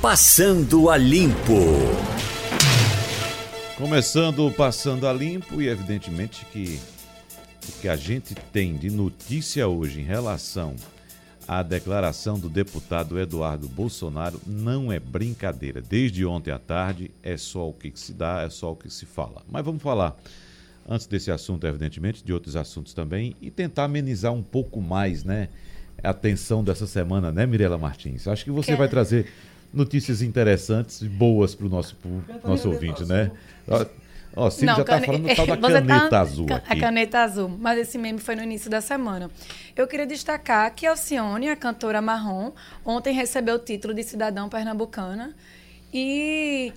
Passando a Limpo. Começando o Passando a Limpo, e evidentemente que o que a gente tem de notícia hoje em relação à declaração do deputado Eduardo Bolsonaro não é brincadeira. Desde ontem à tarde é só o que se dá, é só o que se fala. Mas vamos falar, antes desse assunto, evidentemente, de outros assuntos também, e tentar amenizar um pouco mais, né? A tensão dessa semana, né, Mirela Martins? Acho que você vai trazer notícias interessantes e boas para o nosso, nosso ouvinte, né? Ó, oh, Cine já está cane... falando do tal da caneta tá... azul. Aqui. A caneta azul, mas esse meme foi no início da semana. Eu queria destacar que Alcione, a cantora marrom, ontem recebeu o título de cidadão pernambucana. E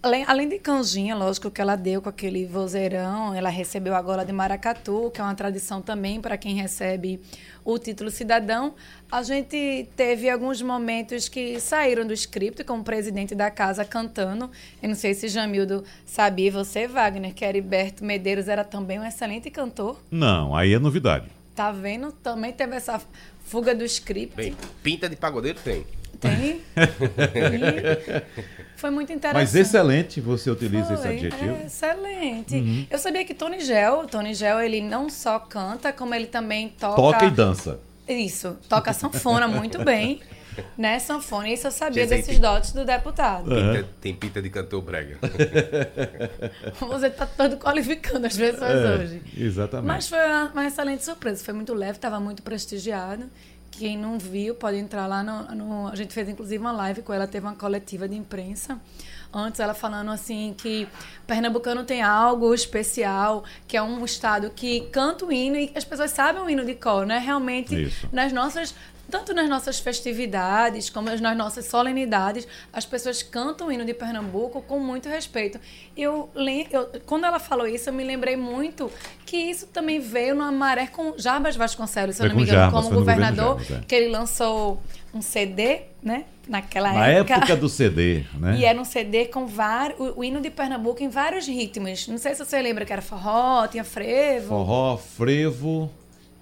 Além, além de canjinha, lógico que ela deu com aquele vozeirão, ela recebeu a gola de maracatu, que é uma tradição também para quem recebe o título cidadão. A gente teve alguns momentos que saíram do script, como o presidente da casa cantando. Eu não sei se Jamildo sabia, você, Wagner, que Heriberto Medeiros era também um excelente cantor. Não, aí é novidade. Tá vendo? Também teve essa fuga do script. Bem, pinta de pagodeiro tem. Tem. foi muito interessante. Mas excelente você utiliza foi, esse adjetivo. É, excelente. Uhum. Eu sabia que Tony Gel, Tony Gel, ele não só canta, como ele também toca. Toca e dança. Isso, toca sanfona muito bem. Né, sanfona. Isso eu sabia desses dotes do deputado. Pinta, tem pinta de cantor brega. Você está todo qualificando as pessoas é, hoje. Exatamente. Mas foi uma, uma excelente surpresa. Foi muito leve, estava muito prestigiado. Quem não viu pode entrar lá no, no, A gente fez inclusive uma live com ela, teve uma coletiva de imprensa. Antes ela falando assim que Pernambucano tem algo especial, que é um estado que canta o hino e as pessoas sabem o hino de cor, né? Realmente Isso. nas nossas tanto nas nossas festividades como nas nossas solenidades, as pessoas cantam o hino de Pernambuco com muito respeito. Eu, eu, quando ela falou isso, eu me lembrei muito que isso também veio numa maré com Jarbas Vasconcelos, se eu não me engano, Jarbas, como governador, Jarbas, é. que ele lançou um CD, né? Naquela Na época. época do CD, né? E era um CD com vários, o, o, hino de Pernambuco em vários ritmos. Não sei se você lembra que era forró, tinha frevo. Forró, frevo,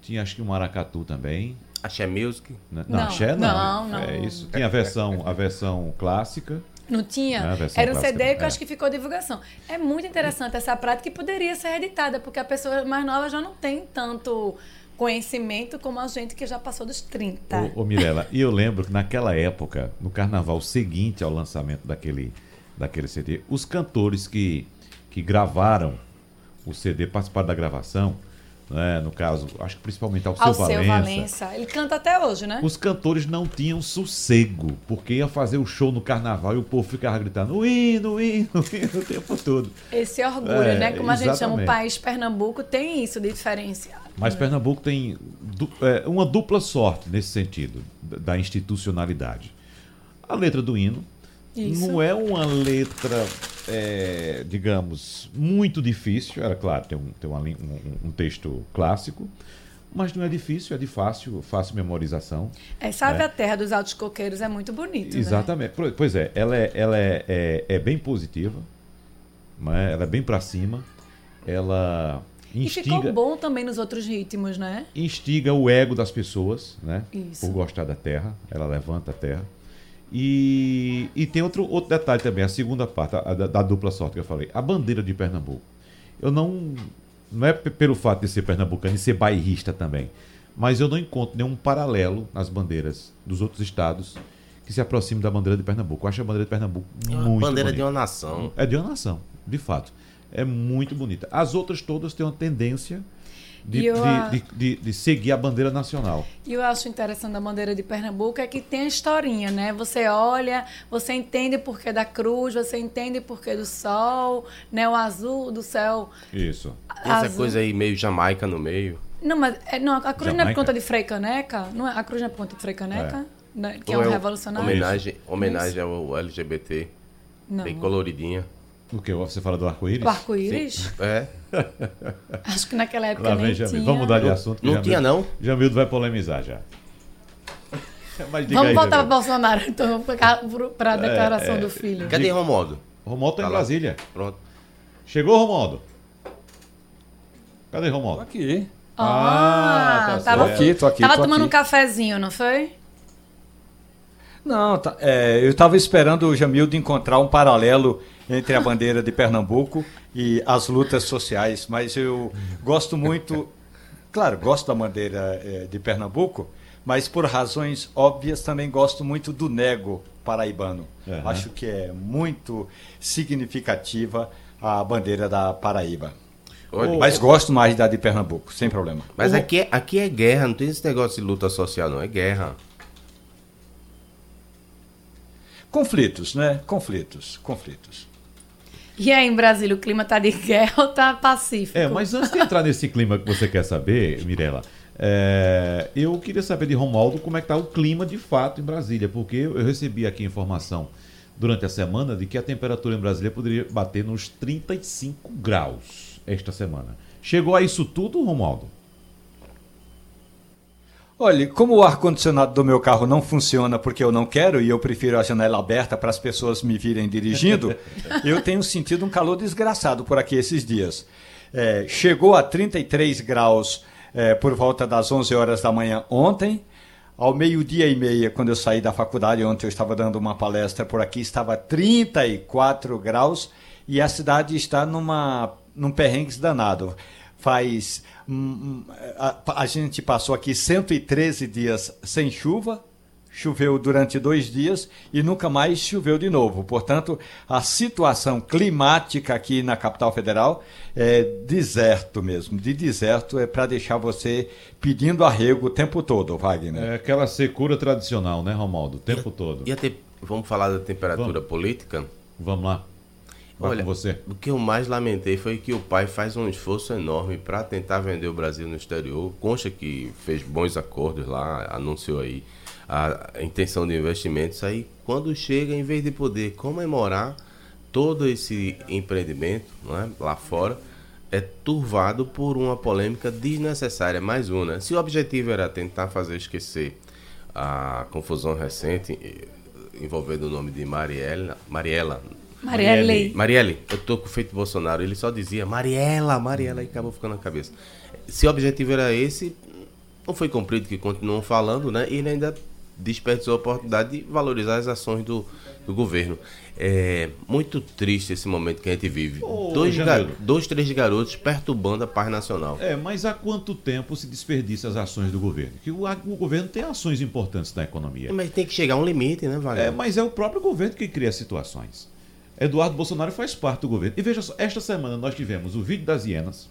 tinha acho que um maracatu também. Axé Music? Não, não, Axé não. Não, não. É isso. Tinha a versão, a versão clássica. Não tinha? Não, Era um CD que eu acho que ficou divulgação. É muito interessante essa prática que poderia ser editada, porque a pessoa mais nova já não tem tanto conhecimento como a gente que já passou dos 30. Ô, ô Mirella, e eu lembro que naquela época, no carnaval seguinte ao lançamento daquele, daquele CD, os cantores que, que gravaram o CD, participaram da gravação, né? no caso, acho que principalmente ao seu Valença. Valença. Ele canta até hoje, né? Os cantores não tinham sossego, porque ia fazer o show no carnaval e o povo ficava gritando o hino, o hino, o hino o tempo todo. Esse orgulho, é, né? Como a gente chama o país Pernambuco, tem isso de diferenciado. Mas Pernambuco tem é, uma dupla sorte nesse sentido, da institucionalidade. A letra do hino isso. não é uma letra é, digamos, muito difícil. Era claro, tem, um, tem uma, um, um, texto clássico, mas não é difícil, é de fácil, fácil memorização. É, sabe né? a Terra dos Altos Coqueiros é muito bonito. Né? Exatamente. Né? Pois é, ela é, ela é, é, é bem positiva, né? ela é bem para cima, ela instiga. E ficou bom também nos outros ritmos, né? Instiga o ego das pessoas, né? Isso. Por gostar da terra, ela levanta a terra. E, e tem outro, outro detalhe também, a segunda parte a, da, da, dupla sorte que eu falei. A bandeira de Pernambuco. Eu não. Não é pelo fato de ser pernambucano e ser bairrista também. Mas eu não encontro nenhum paralelo nas bandeiras dos outros estados que se aproxime da bandeira de Pernambuco. Eu acho a bandeira de Pernambuco é muito bandeira bonita. de uma nação. É de uma nação, de fato. É muito bonita. As outras todas têm uma tendência de, eu, de, de, de, seguir a bandeira nacional. E eu acho interessante da bandeira de Pernambuco é que tem a historinha, né? Você olha, você entende o porquê da cruz, você entende o porquê do sol, né? O azul do céu. Isso. Essa coisa aí meio Jamaica no meio. Não, mas é, não, a cruz Jamaica? não é por conta de Frei Caneca? Não é, a cruz não é por conta de Frei Caneca? É. Né? Que é Ou é um revolucionário? Homenagem, homenagem ao LGBT. Não. Bem coloridinha. O que? Você fala do arco-íris? O arco-íris? É. Acho que naquela época Lá vem nem tinha. Vamos mudar de assunto. Não, não tinha, não? Jamildo vai polemizar já. Vamos aí, voltar para Bolsonaro, então, para a é, declaração é, é, do filho. Cadê Romodo? Romodo está tá em Brasília. Pronto. Chegou, Romodo? Cadê Romodo? Tô aqui. Ah, ah tá tava, aqui, tô aqui. Tava tô tomando aqui. um cafezinho, não foi? Não, tá, é, eu estava esperando o Jamildo encontrar um paralelo entre a bandeira de Pernambuco e as lutas sociais, mas eu gosto muito, claro, gosto da bandeira é, de Pernambuco, mas por razões óbvias também gosto muito do nego paraibano. Uhum. Acho que é muito significativa a bandeira da Paraíba. Olha, mas gosto mais da de Pernambuco, sem problema. Mas aqui é, aqui é guerra, não tem esse negócio de luta social, não, é guerra. Conflitos, né? Conflitos, conflitos. E aí, em Brasília, o clima tá de guerra ou tá pacífico? É, mas antes de entrar nesse clima que você quer saber, Mirela, é, eu queria saber de Romualdo como é que tá o clima de fato em Brasília, porque eu recebi aqui informação durante a semana de que a temperatura em Brasília poderia bater nos 35 graus esta semana. Chegou a isso tudo, Romualdo? Olha, como o ar-condicionado do meu carro não funciona porque eu não quero e eu prefiro a janela aberta para as pessoas me virem dirigindo, eu tenho sentido um calor desgraçado por aqui esses dias. É, chegou a 33 graus é, por volta das 11 horas da manhã ontem. Ao meio-dia e meia, quando eu saí da faculdade, ontem eu estava dando uma palestra por aqui, estava 34 graus e a cidade está numa, num perrengue danado. Faz a, a gente passou aqui 113 dias sem chuva, choveu durante dois dias e nunca mais choveu de novo. Portanto, a situação climática aqui na capital federal é deserto mesmo. De deserto é para deixar você pedindo arrego o tempo todo, Wagner. É aquela secura tradicional, né, Romaldo? O tempo e, todo. E até, vamos falar da temperatura vamos. política? Vamos lá. Vai Olha, você. o que eu mais lamentei foi que o pai faz um esforço enorme para tentar vender o Brasil no exterior. Concha que fez bons acordos lá, anunciou aí a intenção de investimentos. Aí, quando chega, em vez de poder comemorar todo esse empreendimento é, lá fora, é turvado por uma polêmica desnecessária. Mais uma. Né? Se o objetivo era tentar fazer esquecer a confusão recente eh, envolvendo o nome de Mariela, Mariela Marielle. Marielle, eu tô com o feito Bolsonaro. Ele só dizia Mariela, Mariela, e acabou ficando na cabeça. Se o objetivo era esse, não foi cumprido, que continuam falando, né? E ele ainda desperdiçou a oportunidade de valorizar as ações do, do governo. É muito triste esse momento que a gente vive. Ô, dois, dois, três garotos perturbando a paz nacional. É, mas há quanto tempo se desperdiça as ações do governo? Que o, o governo tem ações importantes na economia. Mas tem que chegar a um limite, né, Wagner? É, mas é o próprio governo que cria situações. Eduardo Bolsonaro faz parte do governo. E veja só, esta semana nós tivemos o vídeo das hienas,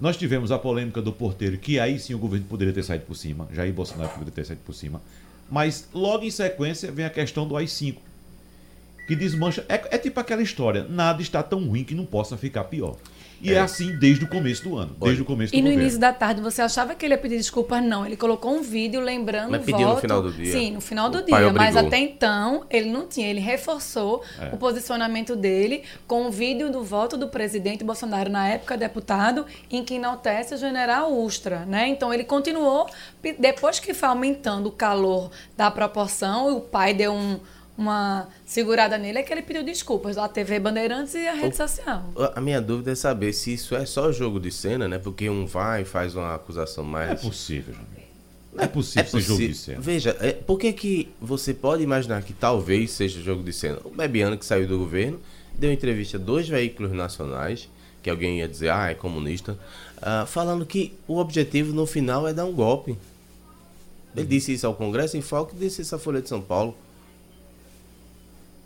nós tivemos a polêmica do porteiro, que aí sim o governo poderia ter saído por cima, Jair Bolsonaro poderia ter saído por cima. Mas logo em sequência vem a questão do AI-5, que desmancha. É, é tipo aquela história: nada está tão ruim que não possa ficar pior. E é. é, assim desde o começo do ano. Desde o começo E no governo. início da tarde você achava que ele ia pedir desculpas? Não. Ele colocou um vídeo lembrando mas o pediu voto. no final do dia. Sim, no final do o dia. Mas até então ele não tinha. Ele reforçou é. o posicionamento dele com o vídeo do voto do presidente Bolsonaro, na época deputado, em que enaltece o general Ustra. Né? Então ele continuou, depois que foi aumentando o calor da proporção, o pai deu um uma segurada nele é que ele pediu desculpas lá, TV Bandeirantes e a rede o, social. A minha dúvida é saber se isso é só jogo de cena, né? Porque um vai e faz uma acusação mais. Não é possível, Não é possível é ser jogo de cena. Veja, é, por que, que você pode imaginar que talvez seja jogo de cena? O Bebiano, que saiu do governo, deu entrevista a dois veículos nacionais, que alguém ia dizer, ah, é comunista, uh, falando que o objetivo no final é dar um golpe. Ele disse isso ao Congresso em Foco e disse isso à Folha de São Paulo.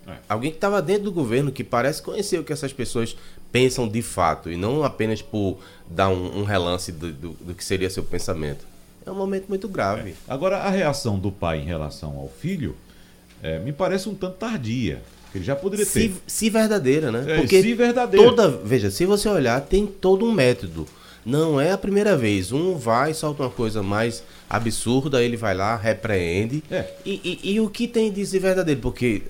É. Alguém que estava dentro do governo, que parece conhecer o que essas pessoas pensam de fato, e não apenas por dar um, um relance do, do, do, que seria seu pensamento. É um momento muito grave. É. Agora, a reação do pai em relação ao filho é, me parece um tanto tardia. Ele já poderia ter. Se, verdadeira, né? É, Porque se verdadeira. Toda, veja, se você olhar, tem todo um método. Não é a primeira vez. Um vai, solta uma coisa mais absurda, ele vai lá, repreende. É. E, e, e, o que tem de ser verdadeiro? Porque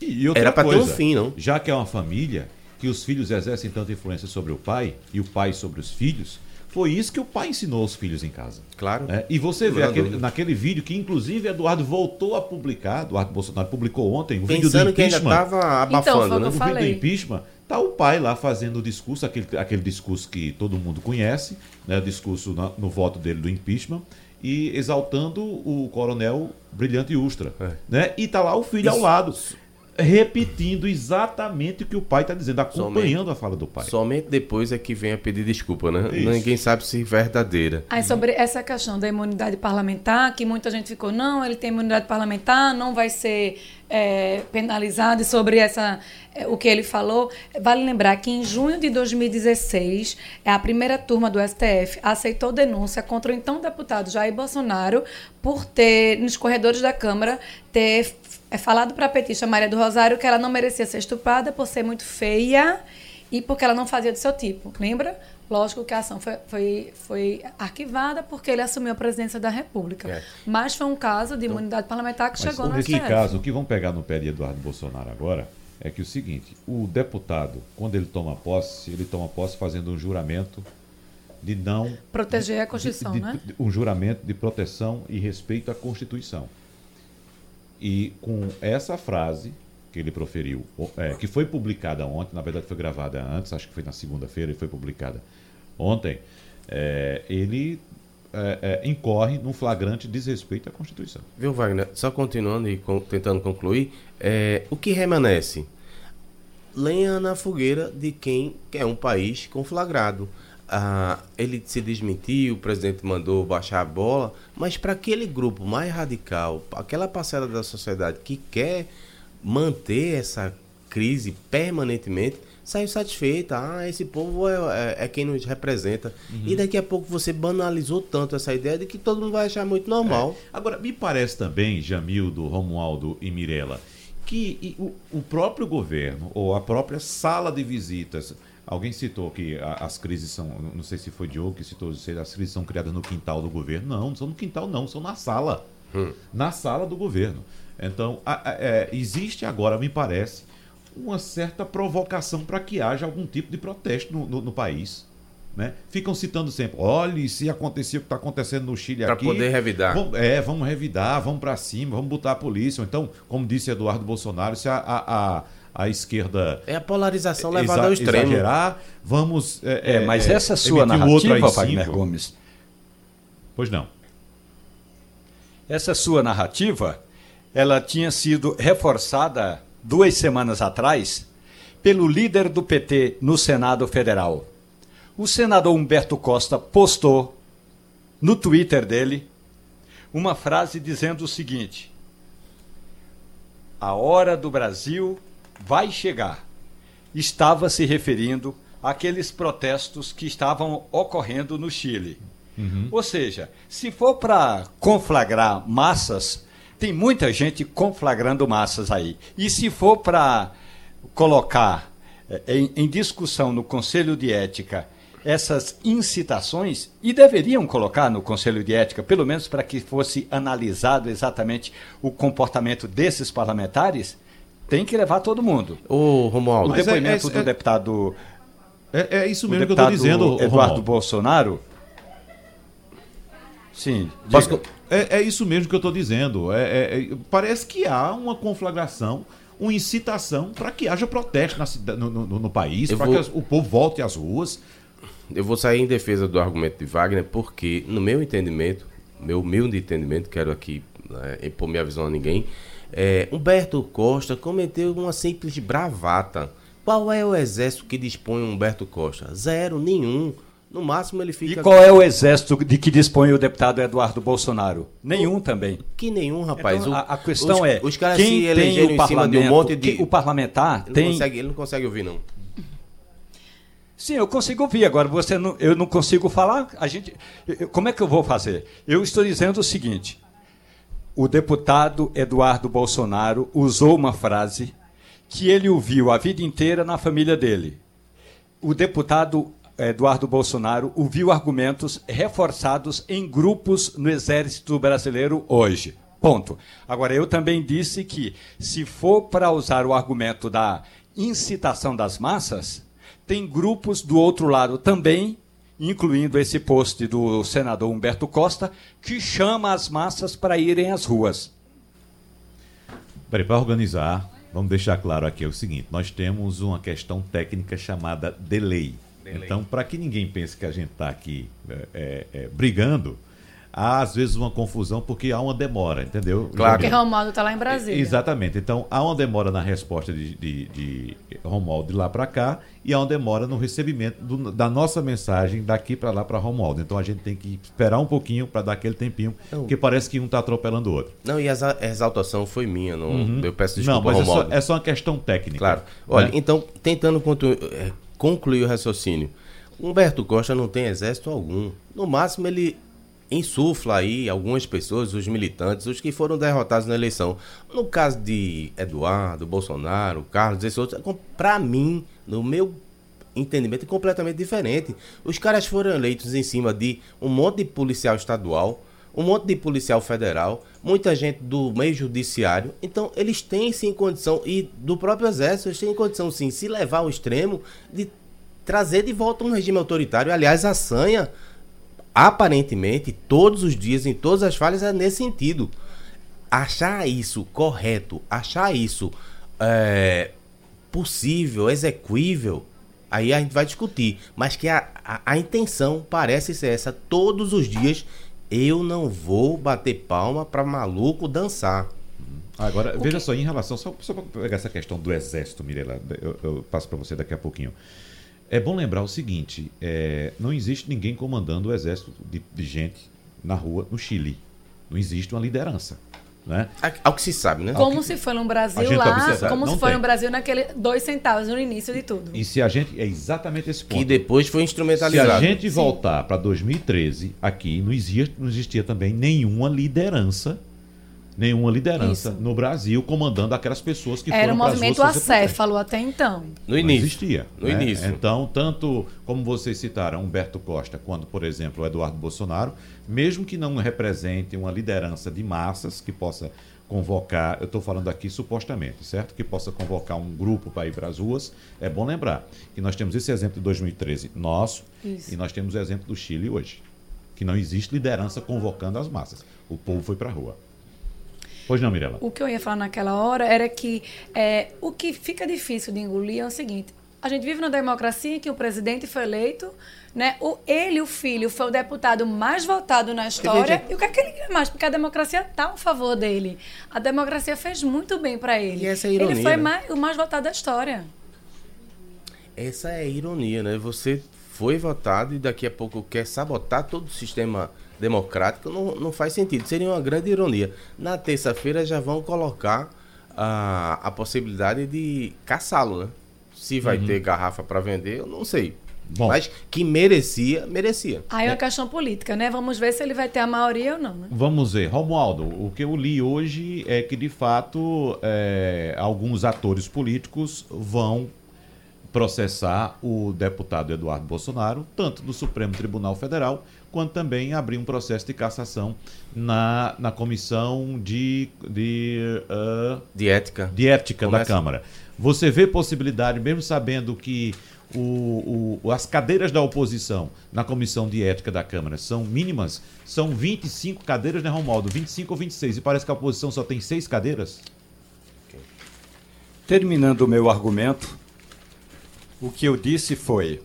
e outra Era para ter um fim, não? Já que é uma família que os filhos exercem tanta influência sobre o pai e o pai sobre os filhos, foi isso que o pai ensinou aos filhos em casa. Claro. É, e você vê aquele, naquele vídeo que, inclusive, Eduardo voltou a publicar, Eduardo Bolsonaro publicou ontem, o vídeo do impeachment. que ainda estava abafando, então, né? O vídeo do impeachment, tá o pai lá fazendo o discurso, aquele, aquele discurso que todo mundo conhece, né? O discurso no, no voto dele do impeachment. e exaltando o coronel Brilhante Ustra. É. Né? E tá lá o filho ao Isso- lado, repetindo exatamente o que o pai está dizendo, acompanhando a fala do pai. Somente depois é que vem a pedir desculpa, né? Isso. Ninguém sabe se verdadeira. Aí sobre essa questão da imunidade parlamentar, que muita gente ficou, não, ele tem imunidade parlamentar, não vai ser é, penalizado e sobre essa, é, o que ele falou. Vale lembrar que em junho de 2016, é a primeira turma do STF aceitou denúncia contra o então deputado Jair Bolsonaro por ter, nos corredores da Câmara, ter é, falado para a petista Maria do Rosário que ela não merecia ser estuprada por ser muito feia e porque ela não fazia do seu tipo. Lembra? Lógico que a ação foi, foi, foi arquivada porque ele assumiu a presidência da República. É. Mas foi um caso de imunidade parlamentar que chegou no nesse caso, o que vão pegar no pé de Eduardo Bolsonaro agora é que o seguinte, o deputado, quando ele toma posse, ele toma posse fazendo um juramento de não Proteger a Constituição, de- né? de- um juramento de proteção e respeito à Constituição. E com essa frase que ele proferiu, é, que foi publicada ontem, na verdade foi gravada antes, acho que foi na segunda-feira e foi publicada ontem, é, ele é, é, incorre num flagrante desrespeito à Constituição. Viu, Wagner? Só continuando e tentando concluir, é, o que remanesce? Lenha na fogueira de quem quer um país conflagrado. Ah, ele se desmentiu, o presidente mandou baixar a bola, mas para aquele grupo mais radical, aquela parcela da sociedade que quer manter essa crise permanentemente, saiu satisfeita. Ah, esse povo é, é- é quem nos representa. E daqui a pouco você banalizou tanto essa ideia de que todo mundo vai achar muito normal. Agora, me parece também, Jamildo, Romualdo e Mirella, que o, o próprio governo ou a própria sala de visitas. Alguém citou que as crises são. Não sei se foi Diogo que citou, as crises são criadas no quintal do governo. Não, não são no quintal, não, são na sala. Na sala do governo. Então, a- a- é, existe agora, me parece, uma certa provocação para que haja algum tipo de protesto no, no- no país. Né? Ficam citando sempre, olhe, se acontecer o que está acontecendo no Chile Pra aqui. poder revidar. Vamos, é, vamos revidar, vamos para cima, vamos botar a polícia. Então, como disse Eduardo Bolsonaro, se a, a, a, esquerda É a polarização levada ao extremo. exagerar, vamos. É, mas essa sua emitir o outro narrativa, AI-5. Wagner Gomes, Pois não. essa sua narrativa, ela tinha sido reforçada duas semanas atrás pelo líder do PT no Senado Federal. O senador Humberto Costa postou no Twitter dele uma frase dizendo o seguinte: A hora do Brasil vai chegar. Estava se referindo àqueles protestos que estavam ocorrendo no Chile. Ou seja, se for para conflagrar massas, tem muita gente conflagrando massas aí. E se for para colocar eh, em, em discussão no Conselho de Ética essas incitações, e deveriam colocar no Conselho de Ética, pelo menos para que fosse analisado exatamente o comportamento desses parlamentares, tem que levar todo mundo. Ô, O Romualdo, Mas é- depoimento é- do é- deputado, É, é isso o mesmo que eu estou dizendo, Eduardo Romualdo. Bolsonaro. Sim. Posso É, é isso mesmo que eu estou dizendo. É, é- é- parece que há uma conflagração, uma incitação para que haja protesto na no, no- no país, para vou- que o povo volte às ruas. eu vou sair em defesa do argumento de Wagner, porque, no meu entendimento, meu humilde entendimento, quero aqui né, impor minha visão a ninguém, é, Humberto Costa cometeu uma simples bravata. Qual é o exército que dispõe Humberto Costa? Zero, nenhum. No máximo ele E fica. qual é o exército de que dispõe o deputado Eduardo Bolsonaro? Nenhum também. Que nenhum, rapaz. Então, O- a, a questão os, é Os caras quem se tem elegeram em cima de um monte de. o parlamentar Ele, não tem. consegue, ele não consegue ouvir, não. Sim, eu consigo ouvir. Agora você não, eu não consigo falar. A gente, eu- como é que eu vou fazer? Eu estou dizendo o seguinte: o deputado Eduardo Bolsonaro usou uma frase que ele ouviu a vida inteira na família dele. O deputado Eduardo Bolsonaro ouviu argumentos reforçados em grupos no Exército Brasileiro hoje. Ponto. Agora, eu também disse que, se for para usar o argumento da incitação das massas, tem grupos do outro lado também, incluindo esse post do senador Humberto Costa, que chama as massas para irem às ruas. Peraí, para organizar, vamos deixar claro aqui é o seguinte: nós temos uma questão técnica chamada delay. Delay. Então, para que ninguém pense que a gente está aqui é, é, é, brigando, há às vezes uma confusão porque há uma demora, entendeu? Claro. Porque Romualdo está lá em Brasília. Exatamente. Então, há uma demora na resposta de, de, de Romualdo de lá para cá e há uma demora no recebimento do- da nossa mensagem daqui para lá para Romualdo. Então, a gente tem que esperar um pouquinho para dar aquele tempinho, porque parece que um está atropelando o outro. Não, e a exa- a exaltação foi minha. Não, Eu peço desculpa, Não, mas é só, Romualdo. é só uma questão técnica. Claro. Olha, né? então, tentando eh, concluir o raciocínio. Humberto Costa não tem exército algum. No máximo, ele insufla aí algumas pessoas, os militantes, os que foram derrotados na eleição. No caso de Eduardo, Bolsonaro, Carlos, esses outros, para mim, no meu entendimento, é completamente diferente. Os caras foram eleitos em cima de um monte de policial estadual, um monte de policial federal, muita gente do meio judiciário. Então, eles têm sim condição, e do próprio exército, eles têm condição sim, se levar ao extremo, de trazer de volta um regime autoritário. Aliás, a sanha, aparentemente, todos os dias, em todas as falhas, é nesse sentido. Achar isso correto, achar isso é, possível, execuível, aí a gente vai discutir. Mas que a, a, a intenção parece ser essa. Todos os dias eu não vou bater palma para maluco dançar. Agora, veja só, em relação, só, só para pegar essa questão do exército, Mirela, eu, eu passo para você daqui a pouquinho. É bom lembrar o seguinte: é, não existe ninguém comandando o exército de, de gente na rua no Chile. Não existe uma liderança. Né? Ao que se sabe, né? Como se foi no Brasil lá, observando, como se foi tem. no Brasil naquele dois centavos no início de tudo. E se a gente. É exatamente esse ponto. Que depois foi Se instrumentalizado. a gente voltar para 2013, aqui não existia, não existia também nenhuma liderança, nenhuma liderança Isso. no Brasil comandando aquelas pessoas que Era foram movimento acéfalo até então. No Não início. existia. No né? início. Então, tanto como vocês citaram Humberto Costa, quanto, por exemplo, o Eduardo Bolsonaro, mesmo que não represente uma liderança de massas que possa convocar, eu estou falando aqui supostamente, certo? Que possa convocar um grupo para ir para as ruas, é bom lembrar que nós temos esse exemplo de 2013 nosso Isso. e nós temos o exemplo do Chile hoje, que não existe liderança convocando as massas. O povo foi para a rua. Pois não, Mirela? O que eu ia falar naquela hora era que é, o que fica difícil de engolir é o seguinte: a gente vive numa democracia em que o presidente foi eleito, né? O, ele, o filho, foi o deputado mais votado na história. E o que é que ele quer mais? Porque a democracia está a favor dele. A democracia fez muito bem para ele. E essa é a ironia, ele foi né? mais- o mais votado da história. Essa é a ironia, né? Você foi votado e daqui a pouco quer sabotar todo o sistema democrático, não, não faz sentido. Seria uma grande ironia. Na terça-feira já vão colocar a, a possibilidade de caçá-lo, né? Se vai ter garrafa para vender, eu não sei. Bom. Mas que merecia, merecia. Aí é uma questão política, né? Vamos ver se ele vai ter a maioria ou não, né? Vamos ver, Romualdo, o que eu li hoje é que, de fato, é, alguns atores políticos vão processar o deputado Eduardo Bolsonaro, tanto no Supremo Tribunal Federal, quanto também abrir um processo de cassação na, na comissão de, de, ah, De ética. de ética da Começa- Câmara. Você vê possibilidade, mesmo sabendo que o, o- as cadeiras da oposição na comissão de ética da Câmara são mínimas, são 25 cadeiras, né, Romualdo? 25 ou 26, e parece que a oposição só tem seis cadeiras? Terminando o meu argumento, o que eu disse foi: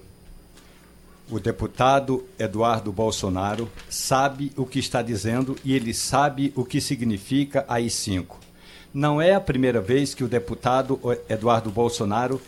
o deputado Eduardo Bolsonaro sabe o que está dizendo e ele sabe o que significa AI-5. Não é a primeira vez que o deputado Eduardo Bolsonaro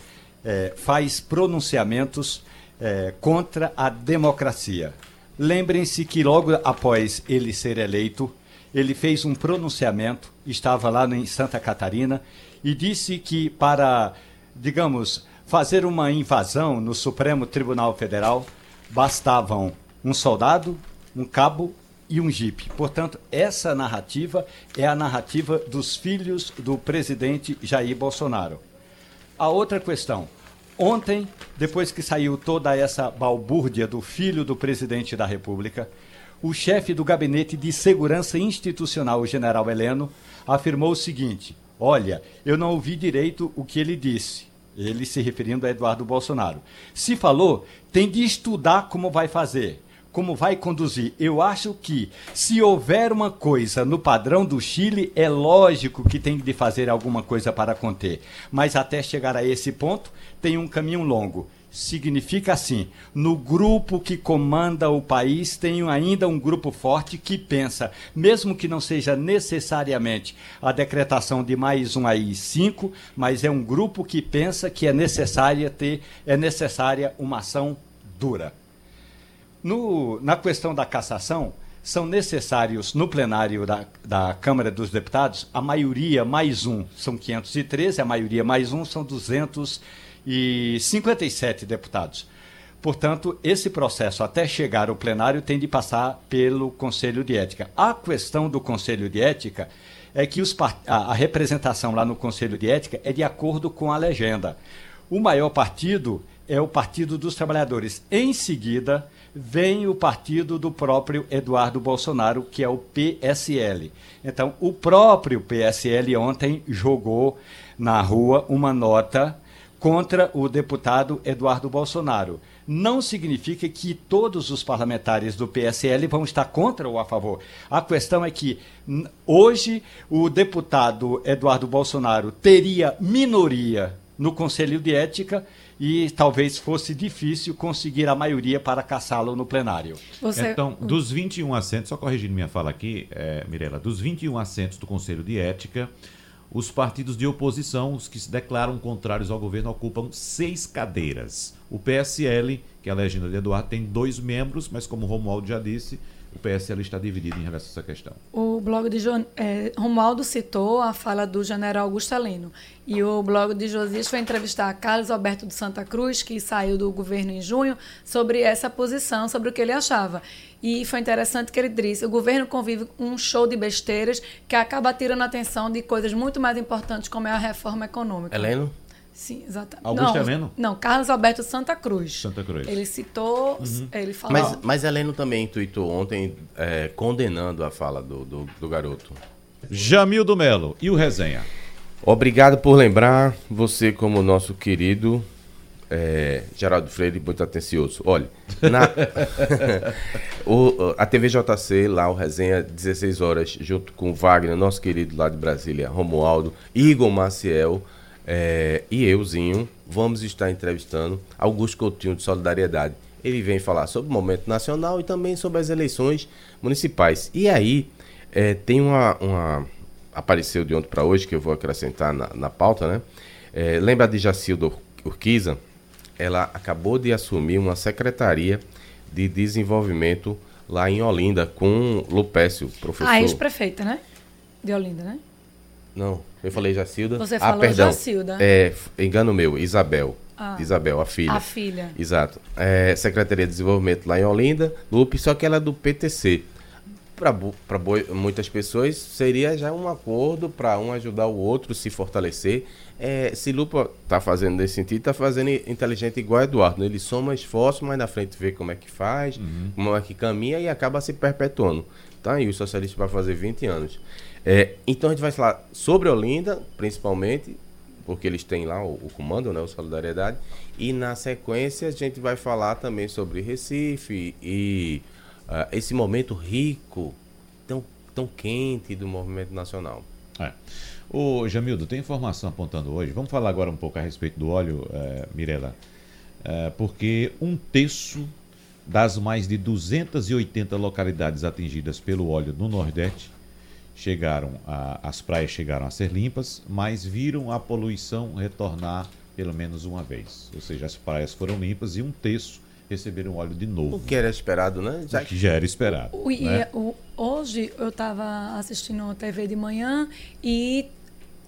eh, faz pronunciamentos eh, contra a democracia. Lembrem-se que logo após ele ser eleito, ele fez um pronunciamento, estava lá em Santa Catarina, e disse que para, digamos, fazer uma invasão no Supremo Tribunal Federal, bastavam um soldado, um cabo e um jipe. Portanto, essa narrativa é a narrativa dos filhos do presidente Jair Bolsonaro. A outra questão. Ontem, depois que saiu toda essa balbúrdia do filho do presidente da República, o chefe do Gabinete de Segurança Institucional, o general Heleno, afirmou o seguinte: Olha, eu não ouvi direito o que ele disse. Ele se referindo a Eduardo Bolsonaro. Se falou, tem de estudar como vai fazer. como vai conduzir. Eu acho que se houver uma coisa no padrão do Chile, é lógico que tem de fazer alguma coisa para conter. Mas até chegar a esse ponto, tem um caminho longo. Significa assim: no grupo que comanda o país, tem ainda um grupo forte que pensa, mesmo que não seja necessariamente a decretação de mais um aí cinco, mas é um grupo que pensa que é necessária ter, é necessária uma ação dura. No, na questão da cassação, são necessários no plenário da, da Câmara dos Deputados a maioria mais um, são 513, a maioria mais um são 257 deputados. Portanto, esse processo até chegar ao plenário tem de passar pelo Conselho de Ética. A questão do Conselho de Ética é que os, a representação lá no Conselho de Ética é de acordo com a legenda. O maior partido é o Partido dos Trabalhadores. Em seguida, vem o partido do próprio Eduardo Bolsonaro, que é o PSL. Então, o próprio PSL ontem jogou na rua uma nota contra o deputado Eduardo Bolsonaro. Não significa que todos os parlamentares do PSL vão estar contra ou a favor. A questão é que hoje o deputado Eduardo Bolsonaro teria minoria no Conselho de Ética e talvez fosse difícil conseguir a maioria para caçá-lo no plenário. Você... Então, dos 21 assentos, só corrigindo minha fala aqui, é, Mirela, dos 21 assentos do Conselho de Ética, os partidos de oposição, os que se declaram contrários ao governo, ocupam seis cadeiras. O PSL, que é a legenda de Eduardo, tem dois membros, mas como o Romualdo já disse, o PSL está dividido em relação a essa questão. O blog de jo é, Romualdo citou a fala do general Augusto Heleno. E o blog de Josias foi entrevistar Carlos Alberto de Santa Cruz, que saiu do governo em junho, sobre essa posição, sobre o que ele achava. E foi interessante que ele disse: o governo convive com um show de besteiras que acaba tirando a atenção de coisas muito mais importantes, como é a reforma econômica. Heleno? Sim, exatamente. Augusto não, Heleno? Não, Carlos Alberto Santa Cruz. Santa Cruz. Ele citou, uhum. ele falou... Mas, mas Heleno também intuitou ontem é, condenando a fala do, do, do garoto. Jamil do Melo, e o resenha? Obrigado por lembrar, você como nosso querido é, Geraldo Freire, muito atencioso. Olha, na, o, a TVJC, lá o resenha, 16 horas, junto com Wagner, nosso querido lá de Brasília, Romualdo, Igor Maciel, é, e euzinho, vamos estar entrevistando Augusto Coutinho de Solidariedade. Ele vem falar sobre o momento nacional e também sobre as eleições municipais. E aí, é, tem uma, uma, Apareceu de ontem para hoje, que eu vou acrescentar na, na pauta, né? É, lembra de Jacildo Urquiza? Ela acabou de assumir uma secretaria de desenvolvimento lá em Olinda com Lupécio, professor. Ah, ex-prefeita, né? De Olinda, né? Não, eu falei Jacilda. Você ah, falou ah, perdão. Jacilda. É, engano meu, Isabel. Ah, Isabel, a filha. A filha. Exato. É, Secretaria de Desenvolvimento lá em Olinda, Lupe, só que ela é do PTC. Para muitas pessoas seria já um acordo para um ajudar o outro, se fortalecer. É, se Lupa está fazendo nesse sentido, está fazendo inteligente igual Eduardo. Né? Ele soma esforço, mas na frente vê como é que faz, uhum. como é que caminha e acaba se perpetuando. Tá aí o socialista vai fazer 20 anos. É, então a gente vai falar sobre Olinda, principalmente, porque eles têm lá o, o, comando, né, o Solidariedade, e na sequência a gente vai falar também sobre Recife e uh, esse momento rico, tão, tão quente do movimento nacional. É. Ô, Jamildo, tem informação apontando hoje. Vamos falar agora um pouco a respeito do óleo, é, Mirela, é, porque um terço das mais de 280 localidades atingidas pelo óleo no Nordeste chegaram a, as praias chegaram a ser limpas, mas viram a poluição retornar pelo menos uma vez. Ou seja, as praias foram limpas e um terço receberam óleo de novo. O que era esperado, né? Já... O que já era esperado. O, né? o, hoje eu estava assistindo a TV de manhã e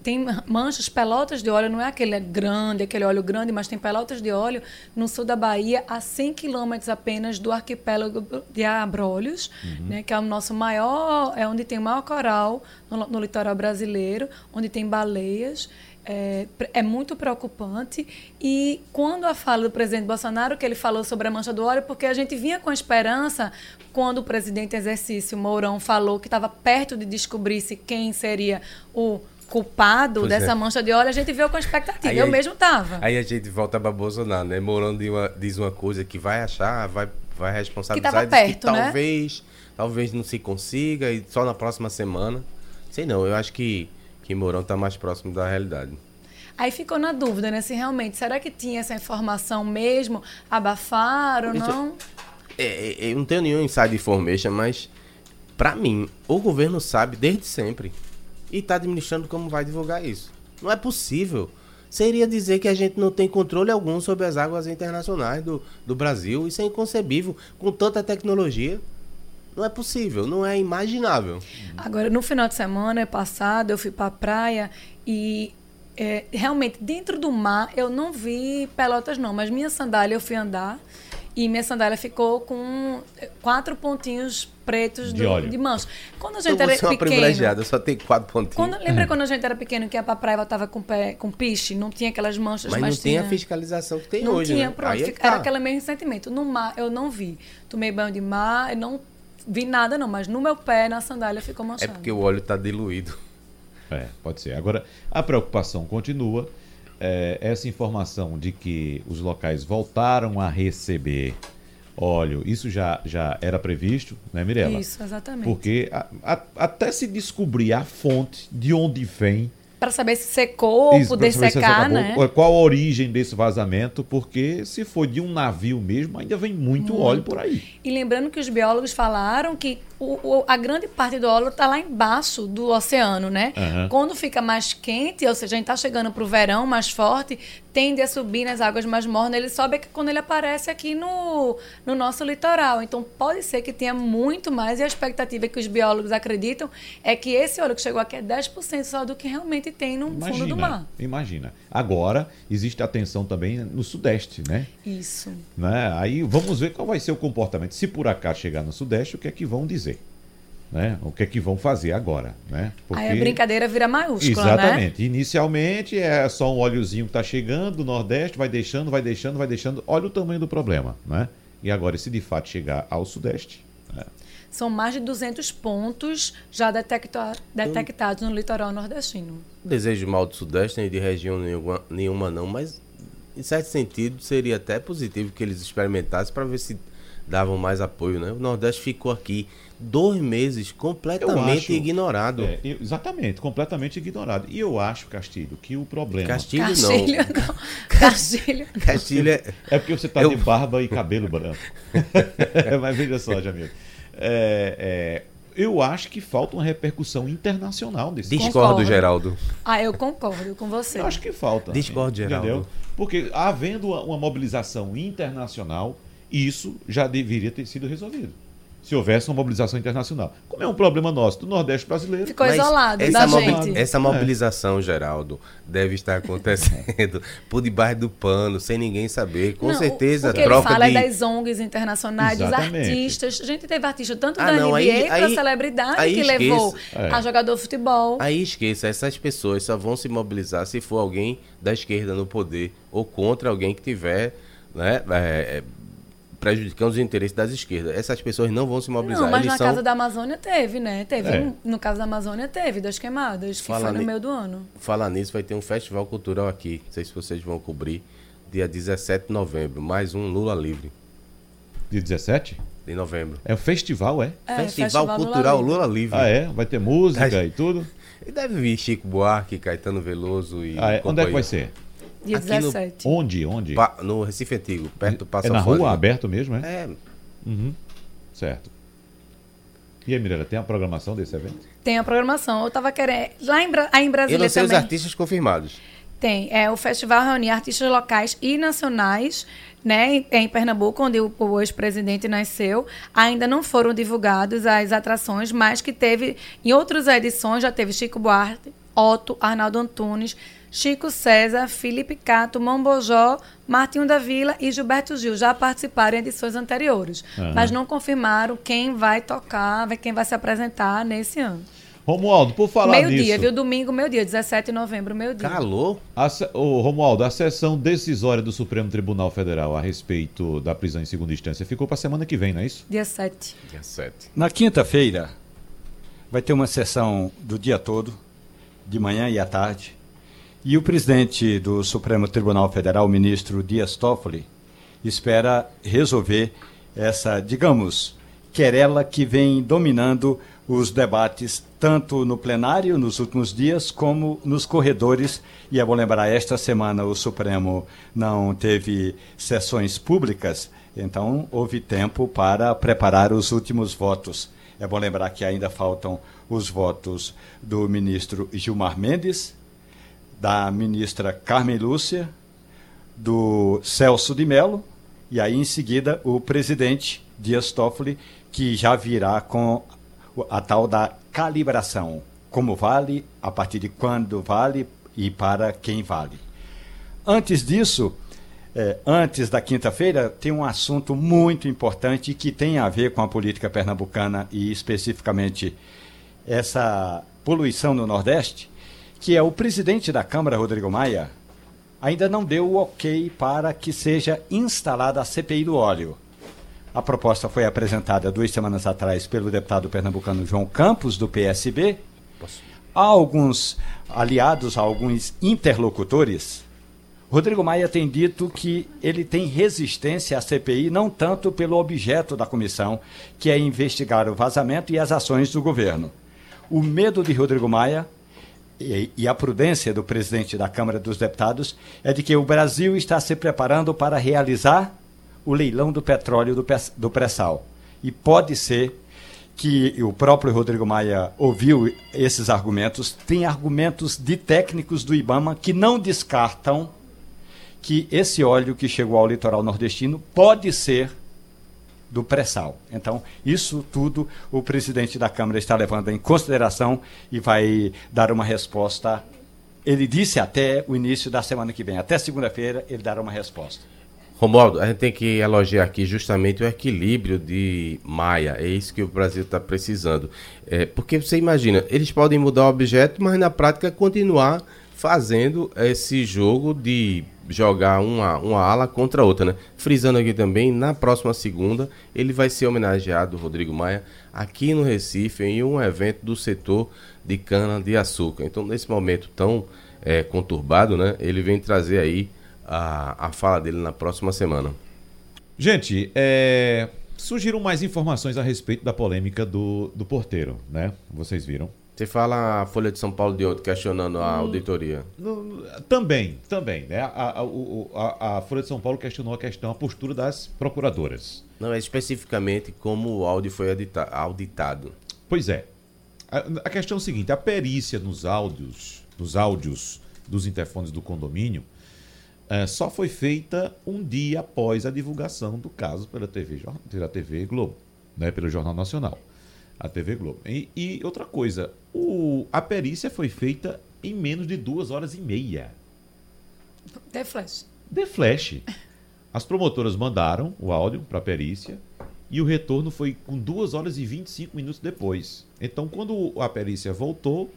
tem manchas, pelotas de óleo, não é aquele grande, aquele óleo grande, mas tem pelotas de óleo no sul da Bahia, a 100 quilômetros apenas do arquipélago de Abrolhos, uhum. né, que é o nosso maior, é onde tem o maior coral no, no litoral brasileiro, onde tem baleias. É, é, muito preocupante. E quando a fala do presidente Bolsonaro, que ele falou sobre a mancha do óleo, porque a gente vinha com esperança quando o presidente exercício Mourão falou que estava perto de descobrir-se quem seria o culpado pois dessa é. mancha de óleo, a gente veio com expectativa. Aí, eu aí, mesmo tava. Aí a gente volta para Bolsonaro, né? Morando uma, diz uma coisa que vai achar, vai vai responsabilizar Que tava perto, que né? talvez, talvez não se consiga e só na próxima semana. Sei não, eu acho que, que Mourão está mais próximo da realidade. Aí ficou na dúvida, né? Se realmente, será que tinha essa informação mesmo? Abafaram ou Isso- não? É, é, eu não tenho nenhum inside information, mas pra mim, o governo sabe desde sempre e tá administrando como vai divulgar isso. Não é possível. Seria dizer que a gente não tem controle algum sobre as águas internacionais do, do Brasil. Isso é inconcebível. Com tanta tecnologia, não é possível, não é imaginável. Agora, no final de semana passado, eu fui pra praia e é, realmente, dentro do mar, eu não vi pelotas, não, mas minha sandália eu fui andar e minha sandália ficou com quatro pontinhos pretos De do- óleo. de mancha. Quando a Então gente era você é uma pequeno. privilegiada, só tem quatro pontinhos. Quando, lembra quando a gente era pequeno que ia pra praia e voltava com, pé, com piche? Não tinha aquelas manchas, mas mas, não tem a tinha- fiscalização que tem não hoje, tinha, né? pronto. É Era tá. aquele mesmo sentimento. No mar, eu não vi. Tomei banho de mar, eu não vi nada, não. Mas no meu pé, na sandália, ficou É manchado. porque o óleo tá diluído. É, pode ser. Agora, a preocupação continua. É, essa informação de que os locais voltaram a receber óleo, isso já, já era previsto, né, Mirella? Isso, exatamente. Porque a- a- até se descobrir a fonte de onde vem Para saber se secou, Isso, poder se secar, acabou, né? qual- a origem desse vazamento? Porque se for de um navio mesmo, ainda vem muito, óleo por aí. E lembrando que os biólogos falaram que o- o- a grande parte do óleo está lá embaixo do oceano, né? Aham. Quando fica mais quente, ou seja, a gente está chegando para o verão mais forte, tende a subir nas águas mais mornas. Ele sobe quando ele aparece aqui no, no nosso litoral. Então pode ser que tenha muito mais. E a expectativa que os biólogos acreditam é que esse óleo que chegou aqui é 10% só do que realmente tem no fundo do mar. imagina. Agora, existe atenção também no Sudeste, né? Isso. né? Aí vamos ver qual vai ser o comportamento. Se por acaso chegar no Sudeste, o que é que vão dizer? Né? O que é que vão fazer agora? Né? Aí a brincadeira vira maiúscula, né? Exatamente. Inicialmente é só um óleozinho que está chegando do Nordeste, vai deixando, vai deixando, vai deixando. Olha o tamanho do problema, né? E agora, se de fato chegar ao Sudeste, né? São mais de 200 pontos já detecta- detectados no litoral nordestino. Não desejo mal do Sudeste nem de região nenhuma, nenhuma não, mas em certo sentido seria até positivo que eles experimentassem para ver se davam mais apoio, né? O Nordeste ficou aqui dois meses completamente acho- ignorado. É, eu- exatamente, completamente ignorado. E eu acho, Castilho, que o problema. Castilho, Castilho, não. não. Castilho. Castilho é... É porque você está Eu- de barba e cabelo branco. Mas veja só, Jamil. É, é, eu acho que falta uma repercussão internacional desse Discordo, Concordo. Geraldo. Ah, eu concordo com você. Eu acho que falta. Discordo, Geraldo. Entendeu? Porque havendo uma, uma mobilização internacional, isso já deveria ter sido resolvido. Se houvesse uma mobilização internacional. Como é um problema nosso, do Nordeste brasileiro. Ficou Mas isolado essa da mobi- gente. Essa mobilização, Geraldo, deve estar acontecendo por debaixo do pano, sem ninguém saber. Com Não, certeza, o, o que troca ele fala de... é das ONGs internacionais, Exatamente. dos artistas. A gente teve artista tanto Ah, da não, NBA aí- para aí- celebridade aí que esqueça. levou É. a jogador de futebol. Aí esqueça, essas pessoas só vão se mobilizar se for alguém da esquerda no poder ou contra alguém que tiver né, é, é, prejudicando os interesses das esquerdas. Essas pessoas não vão se mobilizar. Não, mas Eles na são... Casa da Amazônia teve, né? Teve É. um- no caso da Amazônia teve das queimadas, que Fala foi no ni- meio do ano. Falar nisso, vai ter um festival cultural aqui. Não sei se vocês vão cobrir. Dia 17 de novembro. Mais um Lula Livre. De 17? De novembro. É o festival, é? É, festival, Lula Cultural Livre. Lula Livre. Ah, é? Vai ter música e tudo? E deve vir Chico Buarque, Caetano Veloso e. Ah, é? Onde é que vai ser? Dia Aqui no- 17. Onde? Onde? Pa- No Recife Antigo, perto do Passo é na rua, aberto mesmo, é? É, Uhum. Certo. E aí, Mirella, tem a programação desse evento? Tem a programação. Eu tava querendo. Lá em, Bra- aí em eu Brasília não sei também. os artistas confirmados. Tem. É, o festival reúne artistas locais e nacionais, né, em, em Pernambuco, onde o, o ex-presidente nasceu. Ainda não foram divulgadas as atrações, mas que teve, em outras edições, já teve Chico Buarque, Otto, Arnaldo Antunes, Chico César, Felipe Cato, Mombojó, Martinho da Vila e Gilberto Gil. Já participaram em edições anteriores, Aham. mas não confirmaram quem vai tocar, quem vai se apresentar nesse ano. Romualdo, por falar Meio-dia, nisso... viu? Domingo, meio-dia, 17 de novembro, meio-dia. Calor? A, Romualdo, a sessão decisória do Supremo Tribunal Federal a respeito da prisão em segunda instância ficou para a semana que vem, não é isso? Dia 7. Dia 7. Na quinta-feira, vai ter uma sessão do dia todo, de manhã e à tarde. E o presidente do Supremo Tribunal Federal, ministro Dias Toffoli, espera resolver essa, digamos, querela que vem dominando os debates tanto no plenário nos últimos dias como nos corredores. E é bom lembrar, esta semana o Supremo não teve sessões públicas, então houve tempo para preparar os últimos votos. É bom lembrar que ainda faltam os votos do ministro Gilmar Mendes, da ministra Carmen Lúcia, do Celso de Mello, e aí em seguida o presidente Dias Toffoli, que já virá com a tal da calibração. Como vale, a partir de quando vale e para quem vale. Antes disso, é, antes da quinta-feira, tem um assunto muito importante que tem a ver com a política pernambucana e especificamente essa poluição no Nordeste, que é o presidente da Câmara, Rodrigo Maia, ainda não deu o ok para que seja instalada a CPI do óleo. A proposta foi apresentada duas semanas atrás pelo deputado pernambucano João Campos, do PSB. Há alguns aliados, alguns interlocutores. Rodrigo Maia tem dito que ele tem resistência à CPI não tanto pelo objeto da comissão, que é investigar o vazamento e as ações do governo. O medo de Rodrigo Maia e, e a prudência do presidente da Câmara dos Deputados é de que o Brasil está se preparando para realizar o leilão do petróleo do, do pré-sal. E pode ser que o próprio Rodrigo Maia ouviu esses argumentos, tem argumentos de técnicos do IBAMA que não descartam que esse óleo que chegou ao litoral nordestino pode ser do pré-sal. Então, isso tudo o presidente da Câmara está levando em consideração e vai dar uma resposta. Ele disse até o início da semana que vem, até segunda-feira, ele dará uma resposta. Romualdo, a gente tem que elogiar aqui justamente o equilíbrio de Maia. É isso que o Brasil está precisando. É, porque você imagina, eles podem mudar o objeto, mas na prática continuar fazendo esse jogo de jogar uma, uma ala contra outra, né? Frisando aqui também, na próxima segunda, ele vai ser homenageado, Rodrigo Maia, aqui no Recife, em um evento do setor de cana-de-açúcar. Então, nesse momento tão é, conturbado, né? Ele vem trazer aí a, a fala dele na próxima semana. Gente, é, surgiram mais informações a respeito da polêmica do, do porteiro, né? Vocês viram? Você fala a Folha de São Paulo de ontem questionando a auditoria. No, também, também. Né? A, a, a, Folha de São Paulo questionou a questão, a postura das procuradoras. Não, é especificamente como o áudio foi auditado. Pois é. A, a questão é o seguinte: a perícia nos áudios, nos áudios dos interfones do condomínio é, só foi feita um dia após a divulgação do caso pela TV, pela TV Globo, né, pelo Jornal Nacional, a TV Globo. E, e outra coisa, o, a perícia foi feita em menos de duas horas e meia. The Flash. The Flash. As promotoras mandaram o áudio para a perícia e o retorno foi com 2 horas e 25 minutos depois. Então, quando a perícia voltou,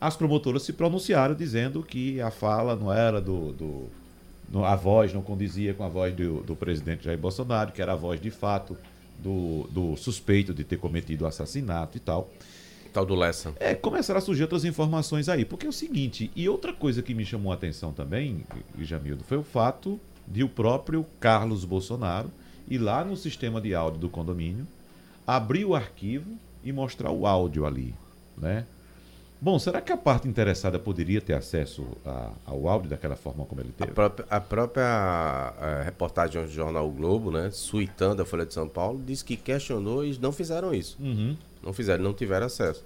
as promotoras se pronunciaram dizendo que a fala não era do, do a voz não condizia com a voz do, do presidente Jair Bolsonaro, que era a voz de fato do, do suspeito de ter cometido o assassinato e tal. Tal do Lessa. É, começaram a surgir outras informações aí. Porque é o seguinte, e outra coisa que me chamou a atenção também, Jamildo, foi o fato de o próprio Carlos Bolsonaro ir lá no sistema de áudio do condomínio, abrir o arquivo e mostrar o áudio ali, né? Bom, será que a parte interessada poderia ter acesso a, ao áudio daquela forma como ele teve? A própria, a própria a reportagem do jornal o Globo, né, suitando a Folha de São Paulo, disse que questionou e não fizeram isso. Uhum. Não fizeram, não tiveram acesso.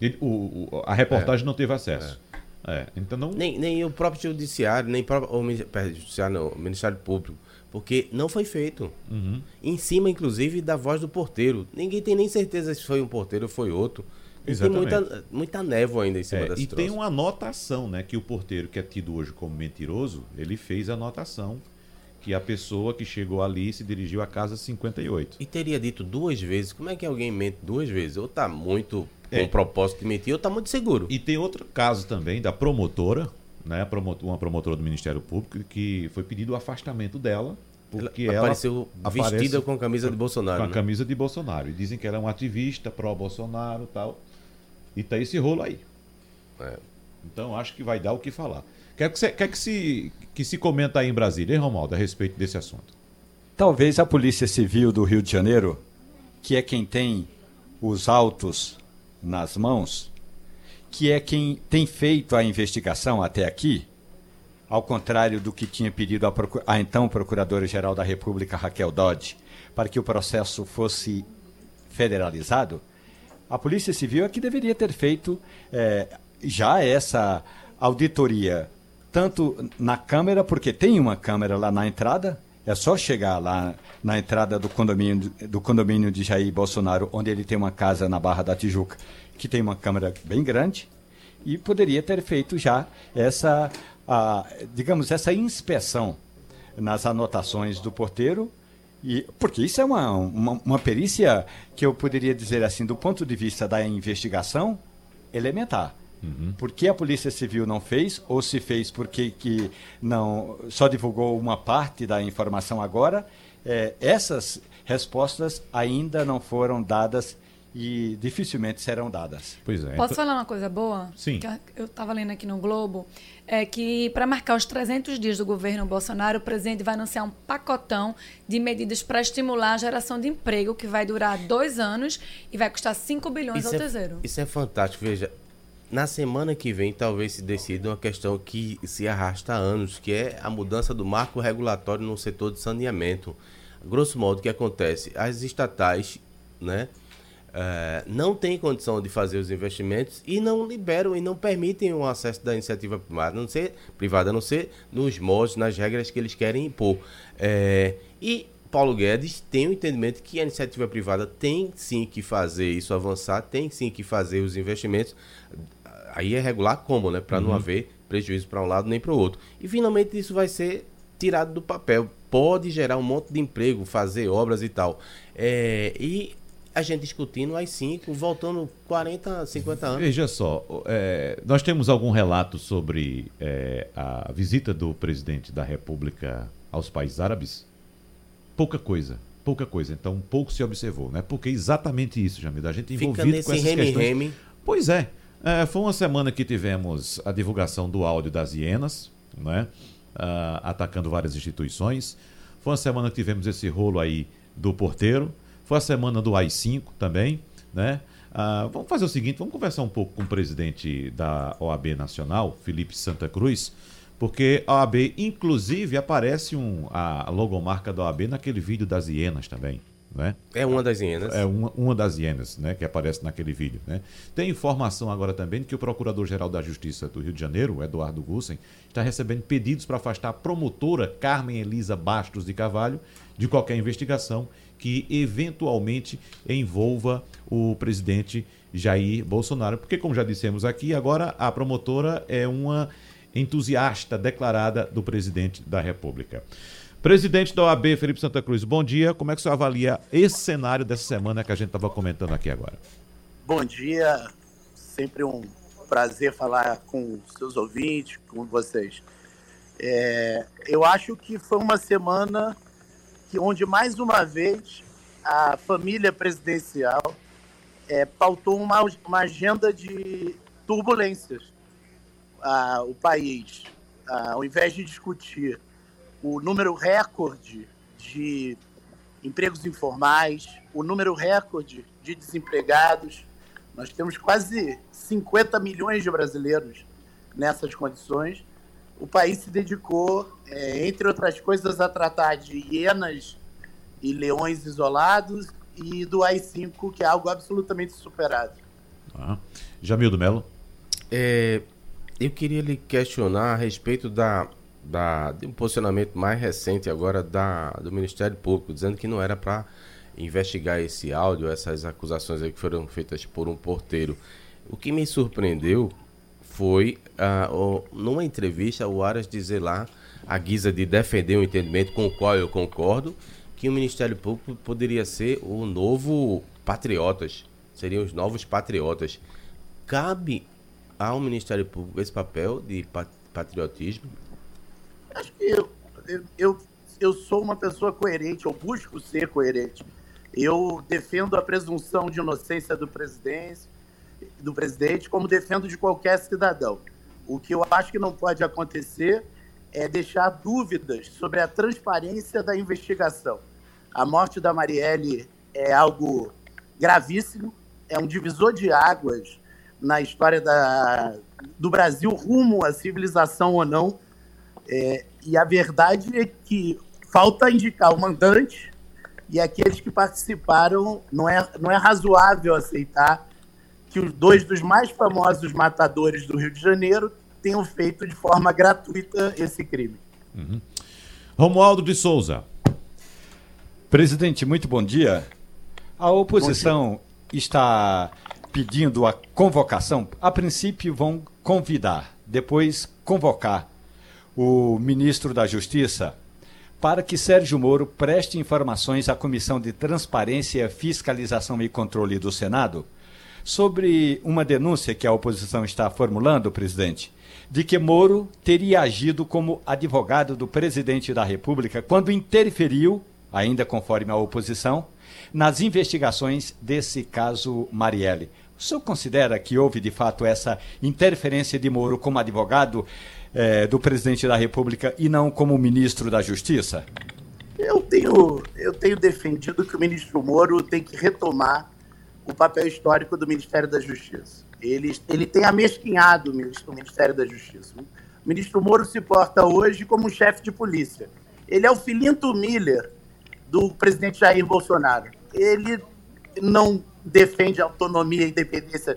E, o, o, a reportagem é. não teve acesso. É. é. então não... nem, nem o próprio judiciário, nem próprio, o, judiciário não, o Ministério Público, porque não foi feito. Uhum. Em cima, inclusive, da voz do porteiro. Ninguém tem nem certeza se foi um porteiro ou foi outro. Exatamente. Tem muita, muita névoa ainda em cima é, dessa E troço. tem uma anotação, né? Que o porteiro, que é tido hoje como mentiroso, ele fez a anotação que a pessoa que chegou ali se dirigiu à casa 58. E teria dito duas vezes. Como é que alguém mente duas vezes? Ou tá muito com é. o propósito de mentir, ou tá muito seguro. E tem outro caso também da promotora, né? Uma promotora do Ministério Público, que foi pedido o afastamento dela porque ela, apareceu ela vestida aparece com a camisa de Bolsonaro. Com a né? camisa de Bolsonaro. E dizem que ela é uma ativista pró-Bolsonaro tal. E tá esse rolo aí. É. Então acho que vai dar o que falar. Quer que, quer que, se, que se comenta aí em Brasília, hein, Romualdo, a respeito desse assunto? talvez a Polícia Civil do Rio de Janeiro, que é quem tem os autos nas mãos, que é quem tem feito a investigação até aqui, ao contrário do que tinha pedido a, a então Procuradora-Geral da República, Raquel Dodge, para que o processo fosse federalizado, a Polícia Civil é que deveria ter feito é, já essa auditoria, tanto na Câmara, porque tem uma câmera lá na entrada, é só chegar lá na entrada do condomínio, do condomínio de Jair Bolsonaro, onde ele tem uma casa na Barra da Tijuca, que tem uma câmera bem grande, e poderia ter feito já essa, a, digamos, essa inspeção nas anotações do porteiro e, porque isso é uma, uma, uma, perícia que eu poderia dizer assim, do ponto de vista da investigação, elementar. Uhum. Por que a Polícia Civil não fez, ou se fez porque que não só divulgou uma parte da informação agora, é, essas respostas ainda não foram dadas e dificilmente serão dadas. Pois é. Posso então... falar uma coisa boa? Sim. Que eu estava lendo aqui no Globo. É que para marcar os 300 dias do governo Bolsonaro, o presidente vai anunciar um pacotão de medidas para estimular a geração de emprego, que vai durar dois anos e vai custar 5 bilhões isso ao é, Tesouro. Isso é fantástico. Veja, na semana que vem talvez se decida uma questão que se arrasta há anos, que é a mudança do marco regulatório no setor de saneamento. Grosso modo, o que acontece? As estatais, né? É, não têm condição de fazer os investimentos e não liberam e não permitem o acesso da iniciativa privada, não ser, privada, a não ser nos modos, nas regras que eles querem impor. É, e Paulo Guedes tem o entendimento que a iniciativa privada tem sim que fazer isso avançar, tem sim que fazer os investimentos. Aí é regular como, né? Para uhum. não haver prejuízo para um lado nem para o outro. E finalmente isso vai ser tirado do papel. Pode gerar um monte de emprego, fazer obras e tal. É, e a gente discutindo as 5, voltando 40, 50 anos. Veja só, é, nós temos algum relato sobre é, a visita do presidente da República aos países árabes? Pouca coisa, pouca coisa. Então, pouco se observou, né? Porque exatamente isso, Jamil, a gente envolvido Fica nesse com essas reme, questões... Reme. Pois é, é, foi uma semana que tivemos a divulgação do áudio das hienas, né? Uh, atacando várias instituições. Foi uma semana que tivemos esse rolo aí do porteiro, foi a semana do AI-5 também, né? Ah, vamos fazer o seguinte, vamos conversar um pouco com o presidente da OAB Nacional, Felipe Santa Cruz, porque a OAB, inclusive, aparece um, a logomarca da OAB naquele vídeo das hienas também. Né? É uma das hienas. É uma, uma das hienas né, que aparece naquele vídeo. Né? Tem informação agora também que o Procurador-Geral da Justiça do Rio de Janeiro, Eduardo Gussen, está recebendo pedidos para afastar a promotora Carmen Elisa Bastos de Carvalho de qualquer investigação que eventualmente envolva o presidente Jair Bolsonaro. Porque, como já dissemos aqui, agora a promotora é uma entusiasta declarada do presidente da República. Presidente da OAB, Felipe Santa Cruz, bom dia. Como é que senhor avalia esse cenário dessa semana que a gente estava comentando aqui agora? Bom dia, sempre um prazer falar com seus ouvintes, com vocês. É, eu acho que foi uma semana que onde mais uma vez a família presidencial é, pautou uma, uma agenda de turbulências. Ah, o país, ah, ao invés de discutir o número recorde de empregos informais, o número recorde de desempregados, nós temos quase 50 milhões de brasileiros nessas condições o país se dedicou, é, entre outras coisas, a tratar de hienas e leões isolados e do AI-5, que é algo absolutamente superado. Ah. Jamildo Melo. É, eu queria lhe questionar a respeito da, da, de um posicionamento mais recente agora da, do Ministério Público, dizendo que não era para investigar esse áudio, essas acusações aí que foram feitas por um porteiro. O que me surpreendeu foi, uh, numa entrevista, o Aras dizer lá, a guisa de defender um entendimento com o qual eu concordo, que o Ministério Público poderia ser o novo Patriotas, seriam os novos Patriotas. Cabe ao Ministério Público esse papel de patriotismo? Acho que eu, eu, eu sou uma pessoa coerente, eu busco ser coerente. Eu defendo a presunção de inocência do presidente, do presidente, como defendo de qualquer cidadão. O que eu acho que não pode acontecer é deixar dúvidas sobre a transparência da investigação. A morte da Marielle é algo gravíssimo, é um divisor de águas na história da, do Brasil rumo à civilização ou não. É, e a verdade é que falta indicar o mandante e aqueles que participaram. Não é, não é razoável aceitar que os dois dos mais famosos matadores do Rio de Janeiro tenham feito de forma gratuita esse crime. Uhum. Romualdo de Souza. Presidente, muito bom dia. A oposição dia. está pedindo a convocação. A princípio, vão convidar, depois convocar o ministro da Justiça para que Sérgio Moro preste informações à Comissão de Transparência, Fiscalização e Controle do Senado sobre uma denúncia que a oposição está formulando, presidente, de que Moro teria agido como advogado do presidente da República quando interferiu, ainda conforme a oposição, nas investigações desse caso Marielle. O senhor considera que houve de fato essa interferência de Moro como advogado eh, do presidente da República e não como ministro da Justiça? Eu tenho, eu tenho defendido que o ministro Moro tem que retomar o papel histórico do Ministério da Justiça. Ele, ele tem amesquinhado o Ministério da Justiça. O ministro Moro se porta hoje como um chefe de polícia. Ele é o Filinto Miller do presidente Jair Bolsonaro. Ele não defende a autonomia e independência